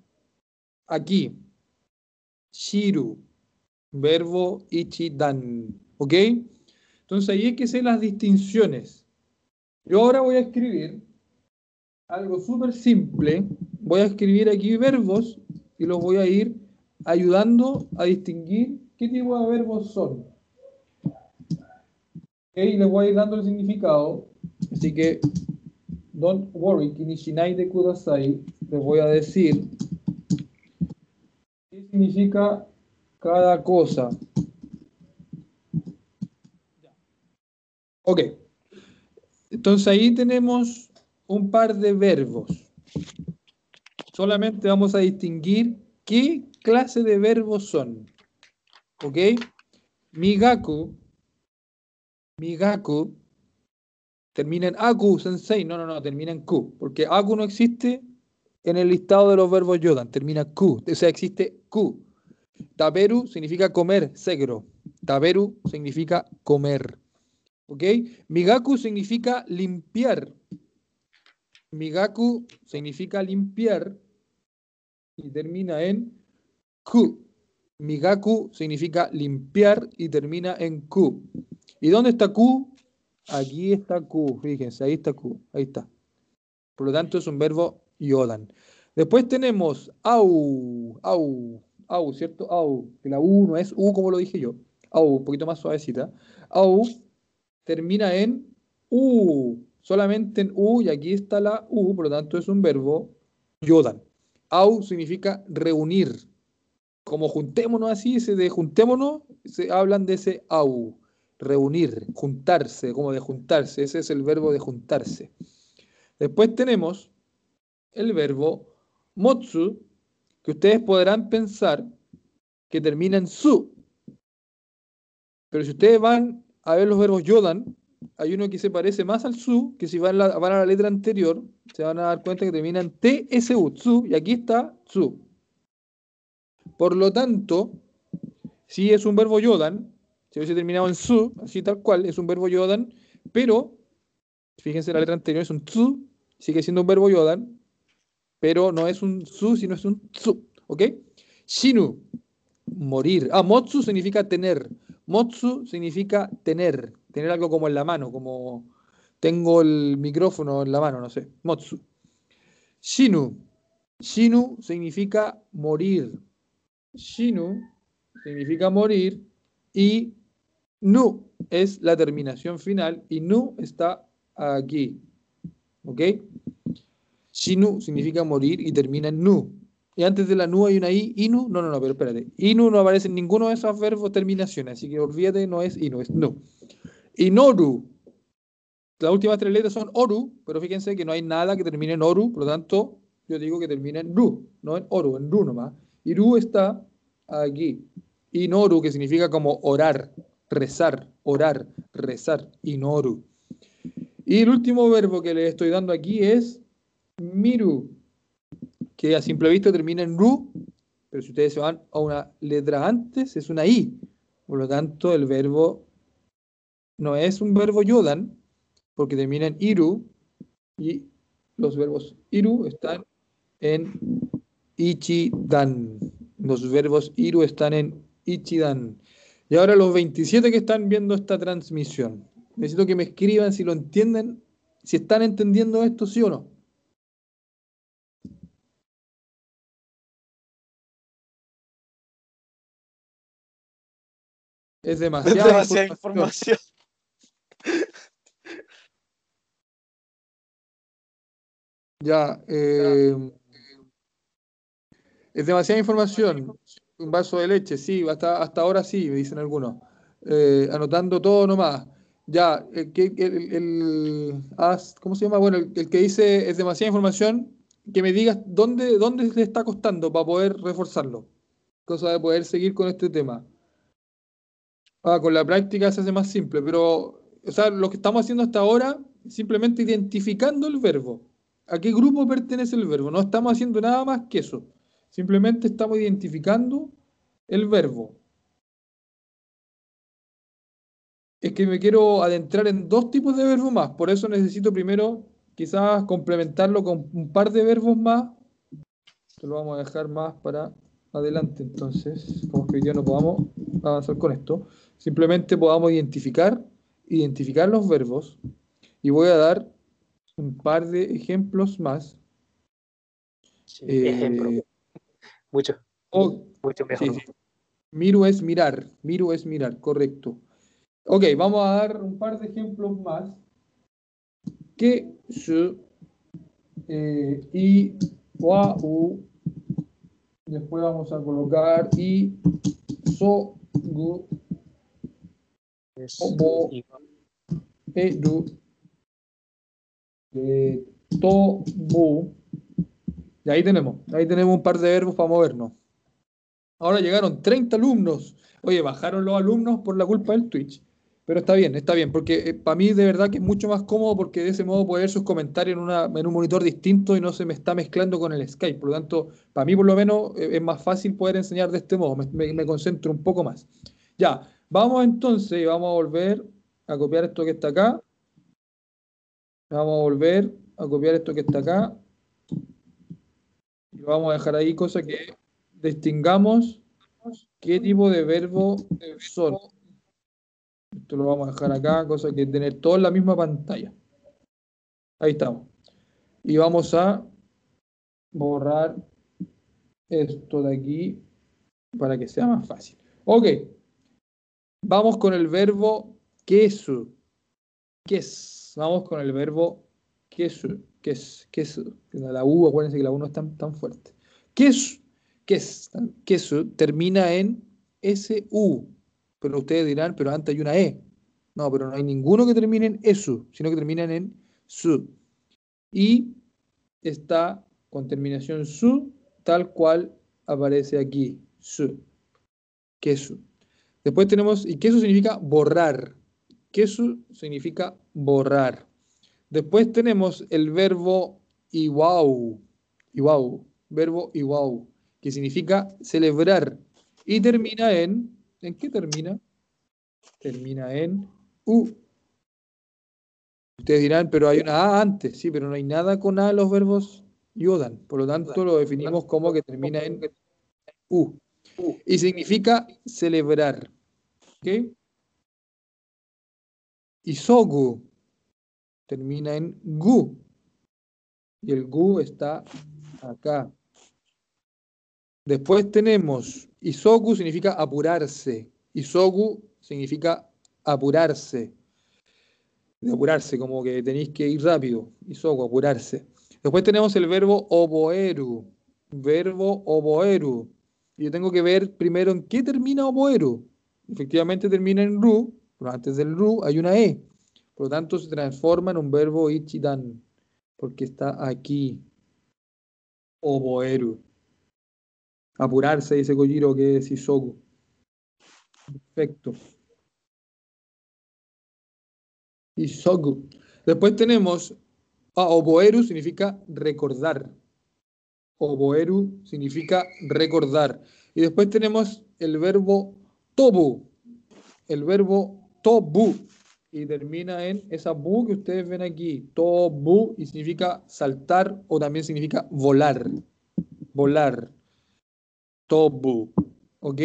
Speaker 1: aquí. Shiru, verbo Ichidan. ¿Ok? Entonces ahí hay que hacer las distinciones. Yo ahora voy a escribir algo súper simple. Voy a escribir aquí verbos y los voy a ir ayudando a distinguir qué tipo de verbos son. Y les voy a ir dando el significado. Así que, don't worry, kinishinai de kudasai. Les voy a decir qué significa cada cosa. Ok. Entonces ahí tenemos un par de verbos. Solamente vamos a distinguir qué clase de verbos son. ¿Ok? Migaku. Migaku. Termina en aku, sensei. No, no, no, termina en ku. Porque aku no existe en el listado de los verbos yodan. Termina ku. O sea, existe ku. Taberu significa comer, segro. Taberu significa comer. ¿Ok? Migaku significa limpiar. Migaku significa limpiar y termina en ku. Migaku significa limpiar y termina en ku. ¿Y dónde está ku? Aquí está ku. Fíjense, ahí está ku. Ahí está. Por lo tanto, es un verbo yodan. Después tenemos au, au, au, ¿cierto? Au, que la U no es U como lo dije yo. Au, un poquito más suavecita. Au termina en U, solamente en U, y aquí está la U, por lo tanto es un verbo yodan. Au significa reunir. Como juntémonos así, ese de juntémonos, se hablan de ese au, reunir, juntarse, como de juntarse, ese es el verbo de juntarse. Después tenemos el verbo motsu, que ustedes podrán pensar que termina en su. Pero si ustedes van a ver los verbos yodan, hay uno que se parece más al su, que si van, a la letra anterior, se van a dar cuenta que termina en TSU, tsu, y aquí está su. Por lo tanto, si es un verbo yodan, si hubiese terminado en su, así tal cual, es un verbo yodan, pero, fíjense la letra anterior, es un tsu, sigue siendo un verbo yodan, pero no es un su, sino es un tsu, ¿ok? Shinu, morir. Ah, motsu significa tener. Motsu significa tener, tener algo como en la mano, como tengo el micrófono en la mano, no sé. Motsu. Shinu. Shinu significa morir. Shinu significa morir y nu es la terminación final y nu está aquí. ¿Ok? Shinu significa morir y termina en nu. Y antes de la nu hay una i, inu. No, no, no, pero espérate. Inu no aparece en ninguno de esos verbos terminaciones, así que olvídate, no es inu, es nu. Inoru. Las últimas tres letras son oru, pero fíjense que no hay nada que termine en oru, por lo tanto, yo digo que termina en ru, no en oru, en ru nomás. Y ru está aquí. Inoru, que significa como orar, rezar, orar, rezar. Inoru. Y el último verbo que le estoy dando aquí es miru, que a simple vista termina en ru, pero si ustedes se van a una letra antes, es una i. Por lo tanto, el verbo no es un verbo yodan, porque termina en iru, y los verbos iru están en ichidan. Los verbos iru están en ichidan. Y ahora los 27 que están viendo esta transmisión, necesito que me escriban si lo entienden, si están entendiendo esto, sí o no. Es
Speaker 2: Es
Speaker 1: demasiada,
Speaker 2: demasiada
Speaker 1: información.
Speaker 2: información.
Speaker 1: Ya, eh, es demasiada información. Un vaso de leche, sí, hasta, hasta ahora sí, me dicen algunos. Eh, anotando todo nomás. Ya, el, el, el- ah, ¿cómo se llama? Bueno, el, que dice es demasiada información, que me digas dónde, dónde le está costando para poder reforzarlo. Cosa de poder seguir con este tema. Ah, con la práctica se hace más simple, pero o sea, lo que estamos haciendo hasta ahora simplemente identificando el verbo. ¿A qué grupo pertenece el verbo? No estamos haciendo nada más que eso. Simplemente estamos identificando el verbo. Es que me quiero adentrar en dos tipos de verbos más, por eso necesito primero quizás complementarlo con un par de verbos más. Esto lo vamos a dejar más para adelante, entonces, como que hoy día no podamos avanzar con esto. Simplemente podamos identificar, identificar los verbos y voy a dar un par de ejemplos más.
Speaker 3: Sí, ejemplo. Mucho.
Speaker 1: o-
Speaker 3: Mucho mejor.
Speaker 1: Sí, sí. Miru es mirar, miru es mirar, correcto. Ok, vamos a dar un par de ejemplos más. Que su eh, y wa u. Después vamos a colocar y so gu Obo. edu eh, to bu. Y ahí tenemos, ahí tenemos un par de verbos para movernos. Ahora llegaron 30 alumnos. Oye, bajaron los alumnos por la culpa del Twitch. Pero está bien, está bien, porque para mí de verdad que es mucho más cómodo porque de ese modo puedo ver sus comentarios en, una, en un monitor distinto y no se me está mezclando con el Skype. Por lo tanto, para mí por lo menos eh, es más fácil poder enseñar de este modo, me, me- me concentro un poco más. Ya, vamos entonces, vamos a volver a copiar esto que está acá. Vamos a volver a copiar esto que está acá. Y vamos a dejar ahí, cosa que distingamos qué tipo de verbo son. Esto lo vamos a dejar acá, cosa que tener todo en la misma pantalla. Ahí estamos. Y vamos a borrar esto de aquí para que sea más fácil. Ok. Vamos con el verbo queso. Ques. Vamos con el verbo queso. Ques. Queso. La U, acuérdense que la U no es tan, tan fuerte. Queso. Ques. Queso termina en SU. Pero ustedes dirán, pero antes hay una E. No, pero no hay ninguno que termine en ESU, sino que terminan en SU. Y está con terminación SU, tal cual aparece aquí. SU. Queso. Después tenemos, y queso significa borrar. Queso significa borrar. Después tenemos el verbo iwau. Iwau. Verbo iwau, que significa celebrar. Y termina en, ¿en qué termina? Termina en U. Ustedes dirán, pero hay una A antes, sí, pero no hay nada con A en los verbos yodan. Por lo tanto, lo definimos como que termina en U. Y significa celebrar. ¿Ok? Isogu termina en Gu. Y el Gu está acá. Después tenemos Isogu significa apurarse. Isogu significa apurarse. De apurarse, como que tenéis que ir rápido. Isogu, apurarse. Después tenemos el verbo oboeru. Verbo oboeru. Y yo tengo que ver primero en qué termina oboeru. Efectivamente termina en ru, pero antes del ru hay una e. Por lo tanto, se transforma en un verbo ichidan, porque está aquí. Oboeru. Apurarse, dice Kojiro, que es isogu. Perfecto. Isogu. Después tenemos, ah, oboeru significa recordar. Oboeru significa recordar. Y después tenemos el verbo tobu. El verbo tobu. Y termina en esa bu que ustedes ven aquí. Tobu. Y significa saltar o también significa volar. Volar. Tobu. ¿Ok?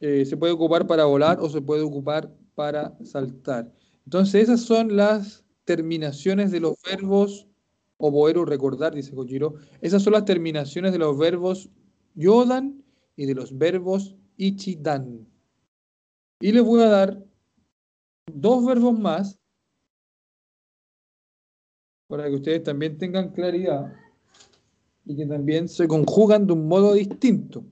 Speaker 1: Eh, se puede ocupar para volar o se puede ocupar para saltar. Entonces esas son las terminaciones de los verbos oboeru, recordar, dice Kojiro. Esas son las terminaciones de los verbos yodan y de los verbos ichidan. Y les voy a dar dos verbos más para que ustedes también tengan claridad y que también se conjugan de un modo distinto.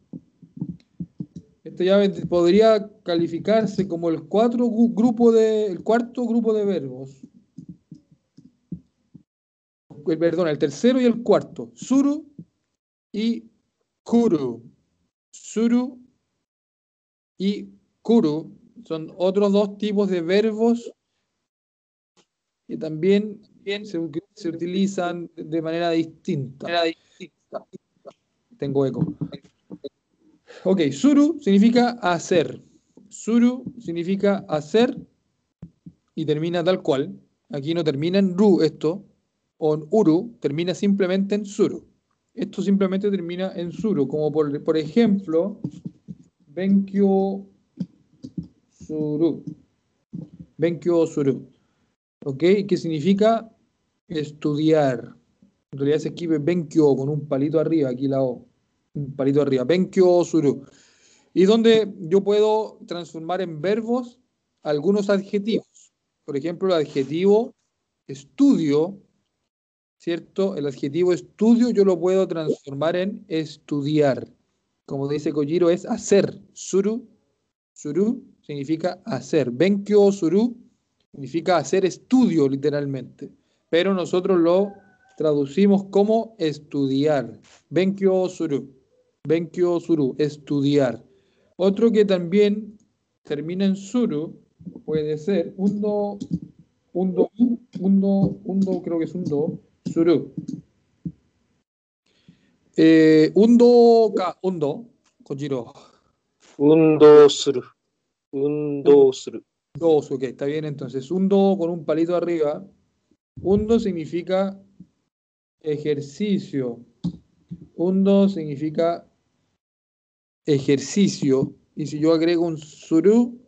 Speaker 1: Este ya podría calificarse como el, cuatro grupo de, el cuarto grupo de verbos. el, perdón, el tercero y el cuarto. Suru y kuru. Suru y kuru son otros dos tipos de verbos que también se, se utilizan de manera distinta. Tengo eco. Ok, suru significa hacer. Suru significa hacer y termina tal cual. Aquí no termina en ru esto, o en uru, termina simplemente en suru. Esto simplemente termina en suru, como por, por ejemplo, benkyo suru. Benkyo suru. ¿Ok? ¿Qué significa? Estudiar. En realidad se escribe benkyo con un palito arriba, aquí la O. Un palito arriba. Benkyo suru. Y donde yo puedo transformar en verbos algunos adjetivos. Por ejemplo, el adjetivo estudio, ¿cierto? El adjetivo estudio yo lo puedo transformar en estudiar. Como dice Kojiro, es hacer. Suru, suru significa hacer. Benkyo suru significa hacer estudio literalmente. Pero nosotros lo traducimos como estudiar. Benkyo suru. Benkyo suru, estudiar. Otro que también termina en suru puede ser undo, undo, undo, undo, creo que es undo, suru. Eh, undo, ka, undo, Kojiro.
Speaker 3: Undo suru. Undo suru.
Speaker 1: Dos, ok, está bien entonces. Undo con un palito arriba. Undo significa ejercicio. Undo significa ejercicio. Y si yo agrego un suru,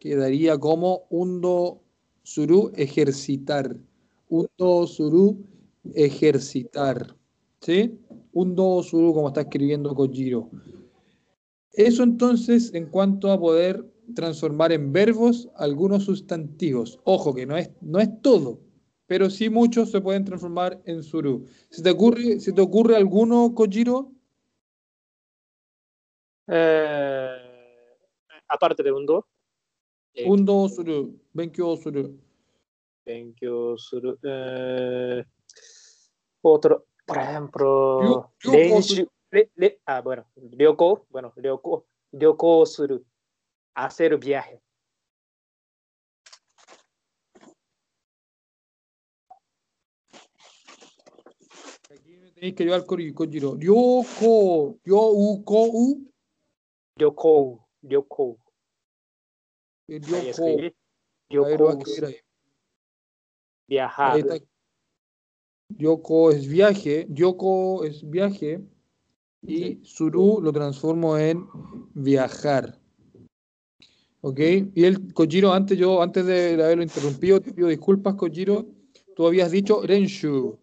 Speaker 1: quedaría como undo suru ejercitar. Undo suru ejercitar. ¿Sí? Undo suru como está escribiendo Kojiro. Eso entonces en cuanto a poder transformar en verbos algunos sustantivos. Ojo que no es, no es todo, pero sí muchos se pueden transformar en suru. ¿Se te ocurre, ¿se te ocurre alguno, Kojiro?
Speaker 3: Eh, aparte de undo. Eh,
Speaker 1: Undo suru, benkyou suru.
Speaker 3: Benkyou suru. Eh, otro, por ejemplo, le- le- ah, bueno, ryoko, bueno, ryoko, ryoko suru, hacer viaje.
Speaker 1: Tenéis que llevar Kojiro. Lo vas a
Speaker 3: Ryoko,
Speaker 1: escribir ahí.
Speaker 3: viajar.
Speaker 1: Ryoko es viaje, Ryoko es viaje y Suru lo transformo en viajar. ¿Ok? Y el Kojiro, antes yo, antes de haberlo interrumpido, te pido disculpas, Kojiro. Tú habías dicho Renshu.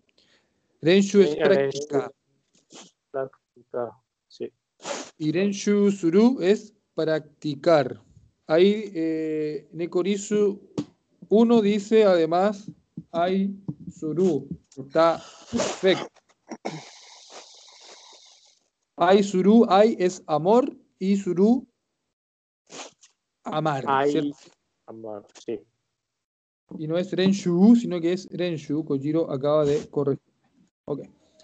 Speaker 1: Renshu es. Práctica,
Speaker 3: Sí.
Speaker 1: Y Renshu Suru es practicar. Ahí eh, Nekorisu 1 dice además hay Suru. Está perfecto. Hay Suru, hay es amor y Suru amar. ¿cierto?
Speaker 3: amor, sí.
Speaker 1: Y no es Renshu, sino que es Renshu. Kojiro acaba de corregir. Ok.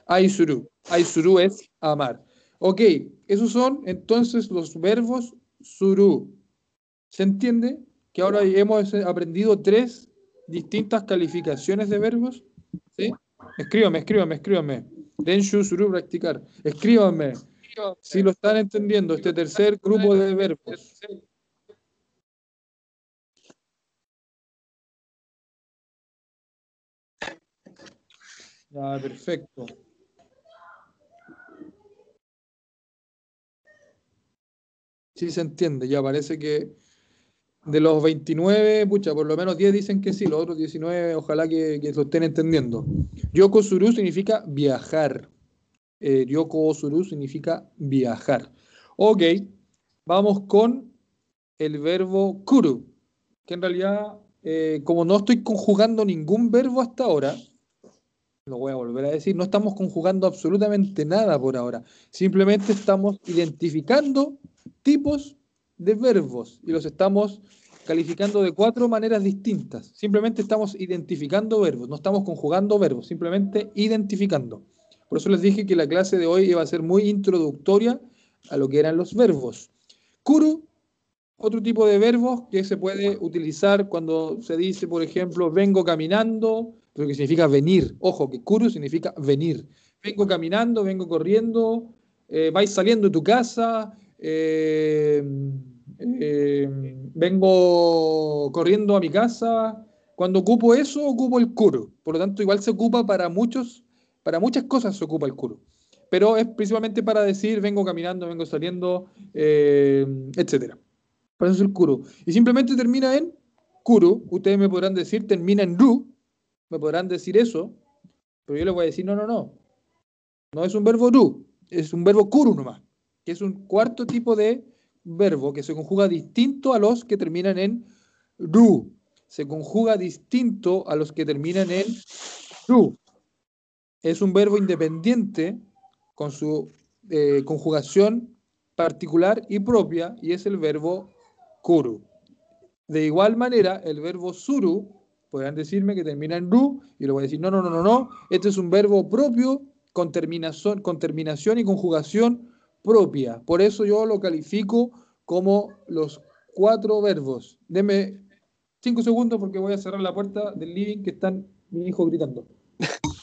Speaker 1: Aisuru. Aisuru es amar. Ok. Esos son entonces los verbos suru. ¿Se entiende? Que ahora hemos aprendido tres distintas calificaciones de verbos. ¿Sí? Escríbame, escríbame, escríbame. Renshu, suru, practicar. Escríbame. Si lo están entendiendo, este tercer grupo de verbos. Perfecto. Sí se entiende, ya parece que de los 29, pucha, por lo menos 10 dicen que sí, los otros 19 ojalá que, que lo estén entendiendo. Yoko Suru significa viajar. Eh, Yoko Suru significa viajar. Ok, vamos con el verbo kuru, que en realidad, eh, como no estoy conjugando ningún verbo hasta ahora, lo voy a volver a decir, no estamos conjugando absolutamente nada por ahora. Simplemente estamos identificando tipos de verbos y los estamos calificando de cuatro maneras distintas. Simplemente estamos identificando verbos, no estamos conjugando verbos, simplemente identificando. Por eso les dije que la clase de hoy iba a ser muy introductoria a lo que eran los verbos. Kuru, otro tipo de verbos que se puede utilizar cuando se dice, por ejemplo, vengo caminando, pero que significa venir. Ojo, que kuru significa venir. Vengo caminando, vengo corriendo, eh, vais saliendo de tu casa, eh, eh, vengo corriendo a mi casa. Cuando ocupo eso, ocupo el kuru. Por lo tanto, igual se ocupa para muchos, para muchas cosas se ocupa el kuru. Pero es principalmente para decir vengo caminando, vengo saliendo, etcétera. Por eso es el kuru. Y simplemente termina en kuru. Ustedes me podrán decir, termina en ru. Me podrán decir eso. Pero yo les voy a decir, no, no, no. No es un verbo ru. Es un verbo kuru nomás. Que es un cuarto tipo de verbo que se conjuga distinto a los que terminan en ru. Se conjuga distinto a los que terminan en ru. Es un verbo independiente con su eh, conjugación particular y propia y es el verbo kuru. De igual manera, el verbo suru, podrán decirme que termina en ru, y le voy a decir, no, no, no, no, no, este es un verbo propio con terminación, con terminación y conjugación propia. Por eso yo lo califico como los cuatro verbos. Deme cinco segundos porque voy a cerrar la puerta del living que están mi hijo gritando.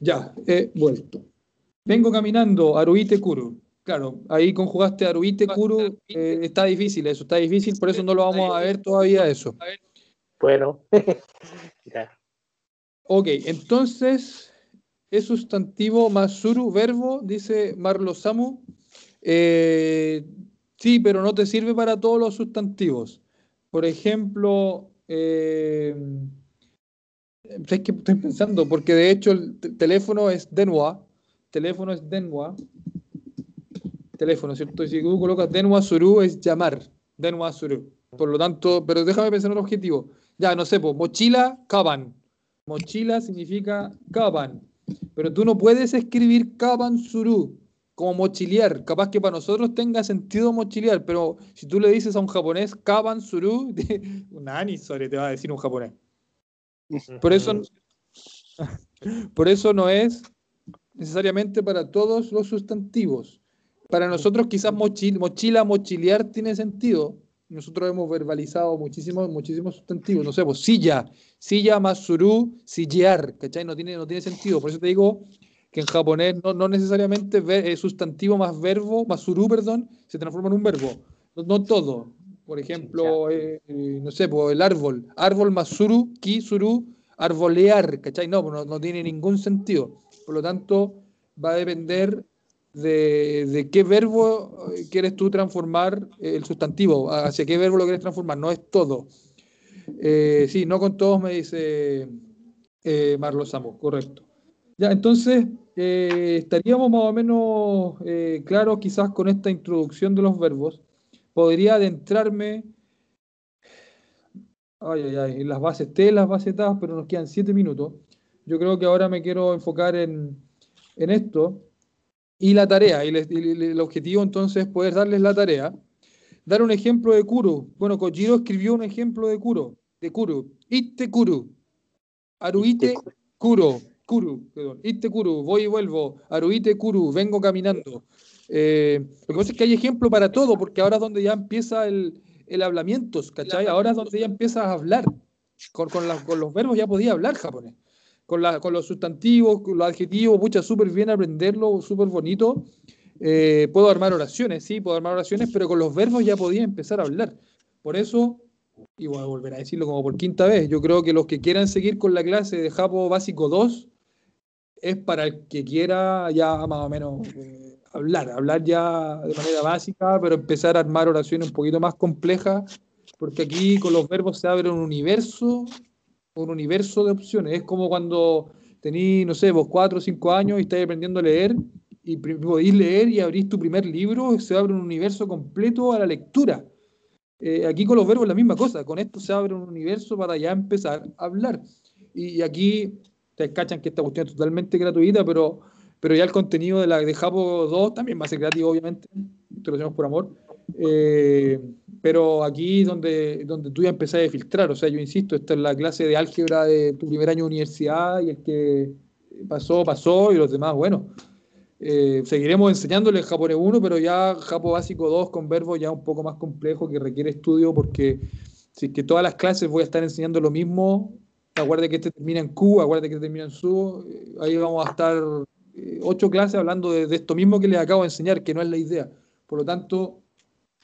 Speaker 1: Ya, he vuelto. Vengo caminando, Aruite Kuru. Claro, ahí conjugaste Aruite Kuru. Eh, está difícil eso, está difícil, por eso no lo vamos a ver todavía eso.
Speaker 3: Bueno.
Speaker 1: ok, entonces es sustantivo más suru, verbo, dice Marlo Samu. Eh, sí, pero no te sirve para todos los sustantivos. Por ejemplo, eh, es que estoy pensando, porque de hecho el teléfono es Denwa, teléfono es Denwa, teléfono, ¿cierto? Y si tú colocas Denwa Suru es llamar, Denwa Suru. Por lo tanto, pero déjame pensar en el objetivo. Ya, no sé, pues, mochila, Kaban. Mochila significa Kaban. Pero tú no puedes escribir Kaban Suru como mochilear. Capaz que para nosotros tenga sentido mochilear, pero si tú le dices a un japonés Kaban Suru, un sobre te va a decir un japonés. Por eso, por eso no es necesariamente para todos los sustantivos. Para nosotros quizás mochila, mochilear tiene sentido. Nosotros hemos verbalizado muchísimos, muchísimos sustantivos. No sé, pues silla, silla más suru, sillear, ¿cachai? No tiene, no tiene sentido. Por eso te digo que en japonés no, necesariamente ver, sustantivo más verbo, más suru, perdón, se transforma en un verbo. No, todo. Por ejemplo, eh, eh, no sé, pues el árbol. Árbol más suru, ki, suru, arbolear, ¿cachai? No, no, no tiene ningún sentido. Por lo tanto, va a depender de, qué verbo eh, quieres tú transformar el sustantivo, hacia qué verbo lo quieres transformar, no es todo. Eh, sí, no con todos me dice eh, Marlos Amos, correcto. Ya, entonces estaríamos más o menos claros quizás con esta introducción de los verbos. Podría adentrarme Ay, ay, ay, las bases T, las bases T, pero nos quedan siete minutos. Yo creo que ahora me quiero enfocar en, esto. Y la tarea, y, el objetivo entonces es poder darles la tarea. Dar un ejemplo de Kuro. Bueno, Kojiro escribió un ejemplo de Kuro. De Kuro. Ite Kuro. Aruite Kuro. Kuro, perdón. Ite Kuro. Voy y vuelvo. Aruite Kuro. Vengo caminando. Eh, lo que pasa es que hay ejemplo para todo, porque ahora es donde ya empieza el, el hablamiento, ¿cachai? Ahora es donde ya empiezas a hablar. Con, con, los verbos ya podía hablar japonés. Con, la, con los sustantivos, con los adjetivos, pucha, súper bien aprenderlo, súper bonito. Eh, puedo armar oraciones, sí, puedo armar oraciones, pero con los verbos ya podía empezar a hablar. Por eso, y voy a volver a decirlo como por quinta vez, yo creo que los que quieran seguir con la clase de Japo Básico 2 es para el que quiera ya más o menos eh, hablar, hablar ya de manera básica, pero empezar a armar oraciones un poquito más complejas, porque aquí con los verbos se abre un universo, un universo de opciones. Es como cuando tenís, no sé, vos cuatro o cinco años y estáis aprendiendo a leer y podéis leer y abrís tu primer libro, se abre un universo completo a la lectura. Eh, aquí con los verbos es la misma cosa, con esto se abre un universo para ya empezar a hablar. y aquí te cachan que esta cuestión es totalmente gratuita, pero, pero ya el contenido de la de Japo 2 también va a ser gratis, obviamente, te lo hacemos por amor. Eh, pero aquí donde, donde tú ya empezás a filtrar, o sea, yo insisto, esta es la clase de álgebra de tu primer año de universidad y el que pasó, pasó y los demás, bueno. Eh, seguiremos enseñándole japonés 1, pero ya Japo básico 2 con verbos ya un poco más complejo que requiere estudio porque si es que todas las clases voy a estar enseñando lo mismo, acuérdate que este termina en Q, acuérdate que este termina en SU, eh, ahí vamos a estar eh, ocho clases hablando de, esto mismo que les acabo de enseñar, que no es la idea. Por lo tanto,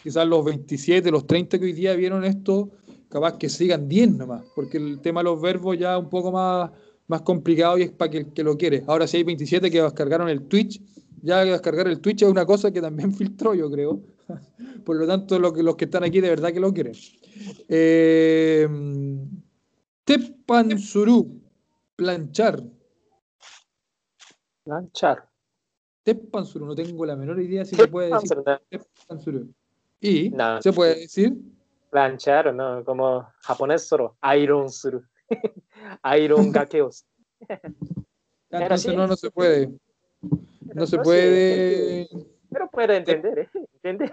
Speaker 1: quizás los 27, los 30 que hoy día vieron esto, capaz que sigan 10 nomás, porque el tema de los verbos ya es un poco más, más complicado y es para que, que lo quiere. Ahora si hay 27 que descargaron el Twitch, ya descargar el Twitch es una cosa que también filtró, yo creo. Por lo tanto, lo que, los que están aquí de verdad que lo quieren. Eh, planchar.
Speaker 3: Planchar.
Speaker 1: Tepansuru, no tengo la menor idea si se puede decir. Tepansuru. Y no. se puede decir.
Speaker 3: Planchar, ¿no? Como japonés solo. Iron suru. Iron gakeos.
Speaker 1: Entonces no, no se puede. No se puede.
Speaker 3: Pero puede entender, ¿eh? ¿Entender?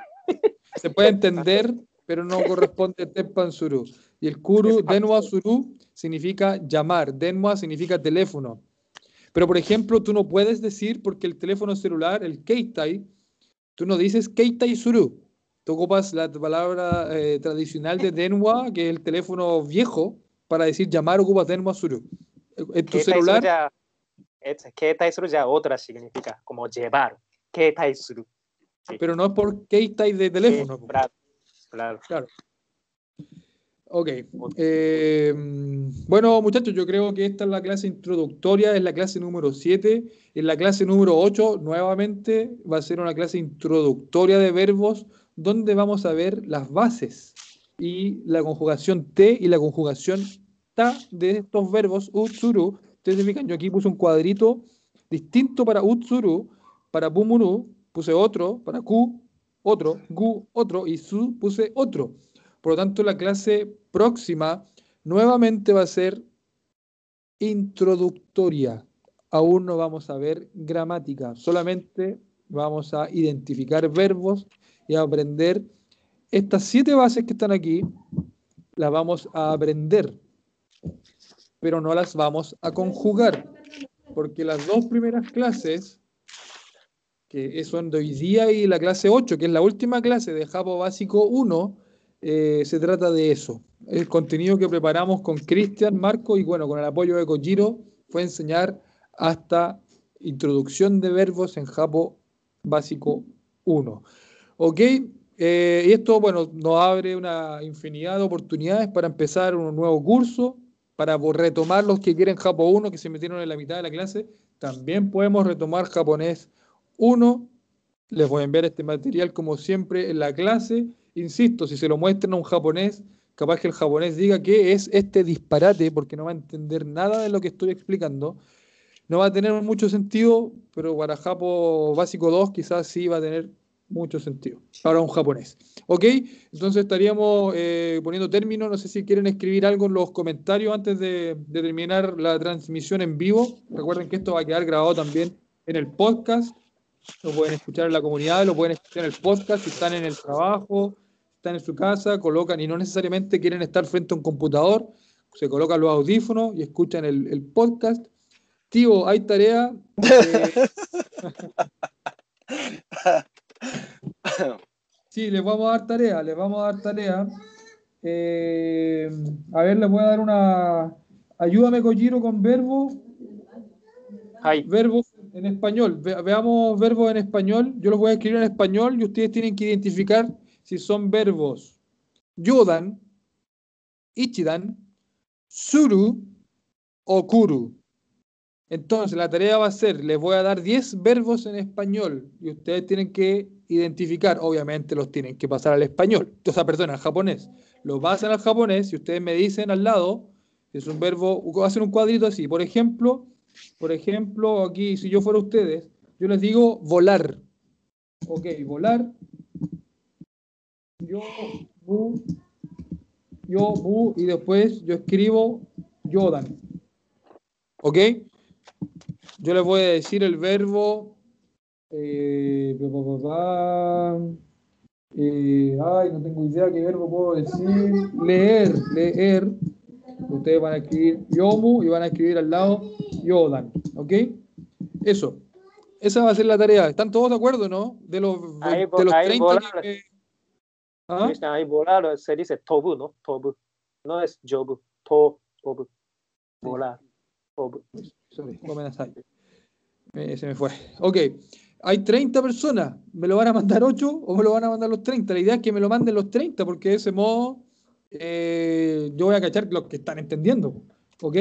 Speaker 1: Se puede entender, pero no corresponde a Tepansuru. Y el kuru, denwa suru, significa llamar. Denwa significa teléfono. Pero, por ejemplo, tú no puedes decir, porque el teléfono celular, el keitai, tú no dices keitai suru. Tú ocupas la palabra eh, tradicional de denwa, que es el teléfono viejo, para decir llamar, ocupas denwa suru. En tu celular...
Speaker 3: Keitai suru ya otra significa, como llevar. Keitai suru.
Speaker 1: Sí. Pero no es por keitai de teléfono.
Speaker 3: Sí, claro, claro.
Speaker 1: Ok. Eh, bueno, muchachos, yo creo que esta es la clase introductoria, es la clase número 7. En la clase número 8, nuevamente, va a ser una clase introductoria de verbos donde vamos a ver las bases y la conjugación te y la conjugación ta de estos verbos utsuru. Ustedes se fijan, yo aquí puse un cuadrito distinto para utsuru, para pumuru puse otro, para ku otro, gu otro y su puse otro. Por lo tanto, la clase próxima nuevamente va a ser introductoria. Aún no vamos a ver gramática, solamente vamos a identificar verbos y a aprender estas siete bases que están aquí, las vamos a aprender, pero no las vamos a conjugar, porque las dos primeras clases, que son de hoy día y la clase 8, que es la última clase de Japo Básico 1, eh, se trata de eso. El contenido que preparamos con Cristian, Marco y bueno, con el apoyo de Kojiro fue enseñar hasta introducción de verbos en Japo básico 1. ¿Ok? Eh, y esto, bueno, nos abre una infinidad de oportunidades para empezar un nuevo curso, para retomar los que quieren Japo 1, que se metieron en la mitad de la clase. También podemos retomar japonés 1. Les voy a enviar este material como siempre en la clase insisto, si se lo muestran a un japonés, capaz que el japonés diga que es este disparate, porque no va a entender nada de lo que estoy explicando. No va a tener mucho sentido, pero para Japo básico 2 quizás sí va a tener mucho sentido para un japonés. ¿Ok? Entonces estaríamos eh, poniendo término. No sé si quieren escribir algo en los comentarios antes de, de terminar la transmisión en vivo. Recuerden que esto va a quedar grabado también en el podcast. Lo pueden escuchar en la comunidad, lo pueden escuchar en el podcast si están en el trabajo, están en su casa, colocan y no necesariamente quieren estar frente a un computador, se colocan los audífonos y escuchan el, el podcast. Tío, hay tarea. Eh... sí, les vamos a dar tarea, les vamos a dar tarea. Eh, a ver, les voy a dar una. Ayúdame, Kojiro, con verbos. Verbos en español. Ve, veamos verbos en español. Yo los voy a escribir en español y ustedes tienen que identificar si son verbos yodan, ichidan, suru o kuru. Entonces, la tarea va a ser, les voy a dar 10 verbos en español y ustedes tienen que identificar, obviamente los tienen que pasar al español, o sea, perdón, al japonés. Lo pasan al japonés y ustedes me dicen al lado, es un verbo, hacen un cuadrito así. Por ejemplo, por ejemplo, aquí, si yo fuera ustedes, yo les digo volar. Ok, volar yo, bu, yo, bu, y después yo escribo Yodan. ¿Ok? Yo les voy a decir el verbo. eh. Eh, ay, no tengo idea qué verbo puedo decir. Leer, leer. Ustedes van a escribir yomu y van a escribir al lado yodan. ¿Ok? Eso. Esa va a ser la tarea. ¿Están todos de acuerdo, no? De los,
Speaker 3: Ahí
Speaker 1: de los
Speaker 3: ahí
Speaker 1: 30
Speaker 3: volaron.
Speaker 1: que ¿Ah?
Speaker 3: Ahí volar se dice tobu, ¿no? Tobu. No es jobu. To, tobu. Volar. Tobu.
Speaker 1: Sorry. Eh, se me fue. Ok. Hay 30 personas. ¿Me lo van a mandar 8 o me lo van a mandar los 30? La idea es que me lo manden los 30 porque de ese modo eh, yo voy a cachar los que están entendiendo. ¿Ok?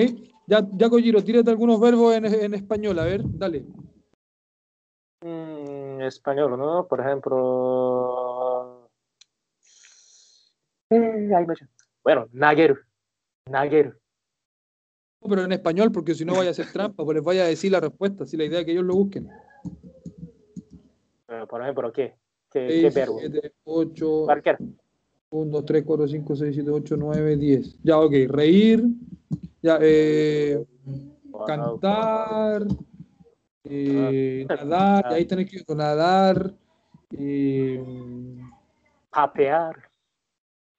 Speaker 1: Ya, ya Kojiro, tírate algunos verbos en, en español. A ver, dale.
Speaker 3: Mm, español, ¿no? Por ejemplo. Mucho. Bueno, nageru. Nageru.
Speaker 1: Pero en español porque si no vaya a hacer trampa, pues les vaya a decir la respuesta. Si la idea es que ellos lo busquen.
Speaker 3: Eh, por ejemplo, ¿qué? ¿Qué, qué
Speaker 1: 6,
Speaker 3: verbo?
Speaker 1: 7, 8,
Speaker 3: Cualquiera.
Speaker 1: 1, 2, 3, 4, 5, 6, 7, 8, 9, 10. Ya, ok. Reír. Ya, eh, cantar, eh, nadar, y ahí están escrito nadar, eh,
Speaker 3: Papear.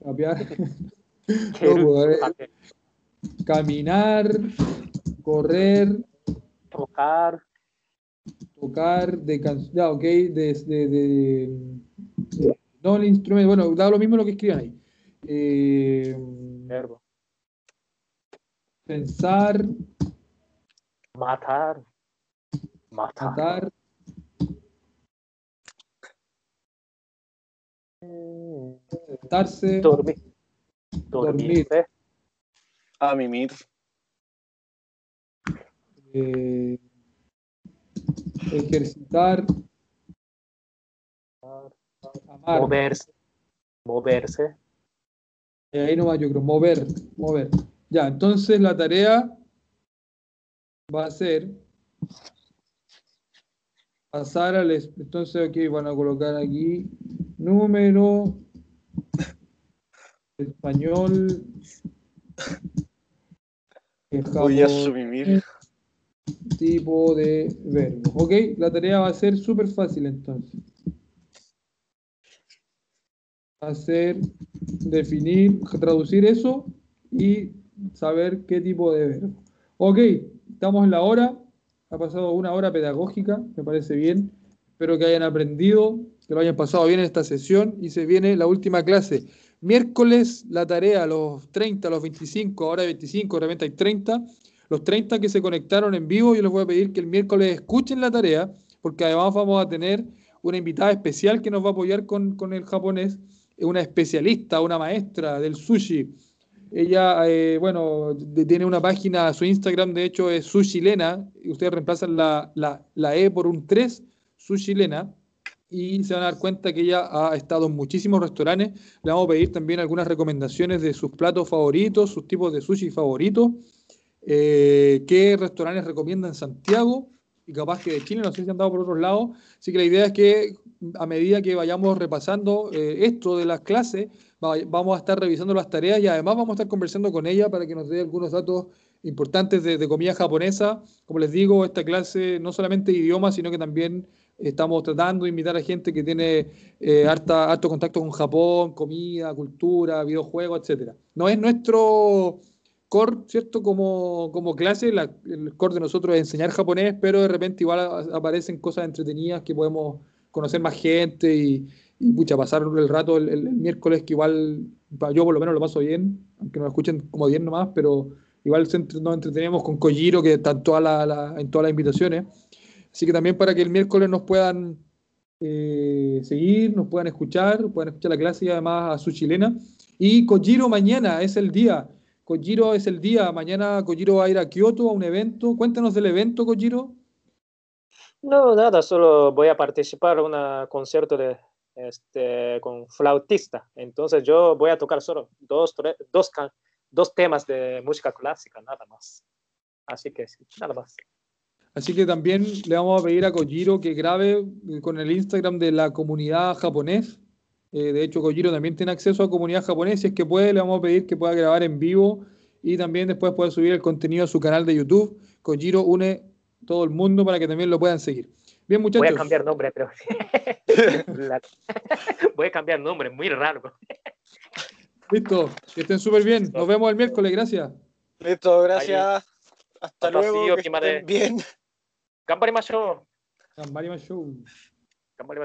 Speaker 1: capear,
Speaker 3: Keru,
Speaker 1: pues, eh.
Speaker 3: pape-
Speaker 1: caminar, correr,
Speaker 3: tocar.
Speaker 1: tocar, de canción, ya, ok, de, de, de- de- no el instrumento, bueno, da lo mismo lo que escriban ahí. Eh,
Speaker 3: Verbo.
Speaker 1: Pensar,
Speaker 3: Matar. Matar.
Speaker 1: matar, sentarse,
Speaker 3: Dormir.
Speaker 1: Dormir.
Speaker 2: A mimir.
Speaker 1: eh, ejercitar, amar.
Speaker 3: Moverse. Moverse.
Speaker 1: Y ahí nomás yo creo, mover, mover. Ya, entonces la tarea va a ser pasar al... es- Entonces aquí van a colocar aquí número español.
Speaker 2: Voy a
Speaker 1: Japón,
Speaker 2: sumimir.
Speaker 1: tipo de verbo. Ok, la tarea va a ser súper fácil entonces. Va a ser definir, traducir eso y saber qué tipo de verbo. Ok, estamos en la hora. Ha pasado una hora pedagógica, me parece bien. Espero que hayan aprendido, que lo hayan pasado bien en esta sesión y se viene la última clase. Miércoles la tarea, los 30, los 25, ahora hay 25, de repente hay 30. Los 30 que se conectaron en vivo, yo les voy a pedir que el miércoles escuchen la tarea, porque además vamos a tener una invitada especial que nos va a apoyar con, con el japonés, una especialista, una maestra del sushi. Ella, eh, bueno, tiene una página, su Instagram de hecho es Sushilena, y ustedes reemplazan la, la, la E por un 3, Sushilena, y se van a dar cuenta que ella ha estado en muchísimos restaurantes. Le vamos a pedir también algunas recomendaciones de sus platos favoritos, sus tipos de sushi favoritos, eh, qué restaurantes recomienda en Santiago y capaz que de Chile, no sé si han dado por otros lados. Así que la idea es que a medida que vayamos repasando eh, esto de las clases, vamos a estar revisando las tareas y además vamos a estar conversando con ella para que nos dé algunos datos importantes de, comida japonesa. Como les digo, esta clase no solamente de idioma, sino que también estamos tratando de invitar a gente que tiene eh, harta, harto contacto con Japón, comida, cultura, videojuegos, etcétera. No es nuestro core, ¿cierto? Como, como clase, la- el core de nosotros es enseñar japonés, pero de repente igual aparecen cosas entretenidas que podemos conocer más gente y, y pucha, pasar el rato el, miércoles, que igual yo por lo menos lo paso bien, aunque nos escuchen como 10 nomás, pero igual nos entretenemos con Kojiro, que está en todas la- la- en todas las invitaciones. Así que también para que el miércoles nos puedan eh, seguir, nos puedan escuchar, puedan escuchar la clase y además a su chilena. Y Kojiro mañana es el día. Kojiro es el día. Mañana Kojiro va a ir a Kioto a un evento. Cuéntanos del evento, Kojiro.
Speaker 3: No, nada, solo voy a participar en un concierto de, este, con flautista. Entonces yo voy a tocar solo dos, tres- dos, dos temas de música clásica, nada más. Así que nada más.
Speaker 1: Así que también le vamos a pedir a Kojiro que grabe con el Instagram de la comunidad japonés. Eh, de hecho, Kojiro también tiene acceso a comunidad japonesa. Si es que puede, le vamos a pedir que pueda grabar en vivo y también después puede subir el contenido a su canal de YouTube. Kojiro une todo el mundo para que también lo puedan seguir. Bien, muchachos.
Speaker 3: Voy a cambiar nombre, pero. Voy a cambiar nombre, muy raro.
Speaker 1: Listo. Que estén súper bien. Nos vemos el miércoles. Gracias.
Speaker 2: Listo, gracias. Hasta
Speaker 3: Hasta
Speaker 2: luego.
Speaker 3: sí,
Speaker 2: que estén bien.
Speaker 3: 頑張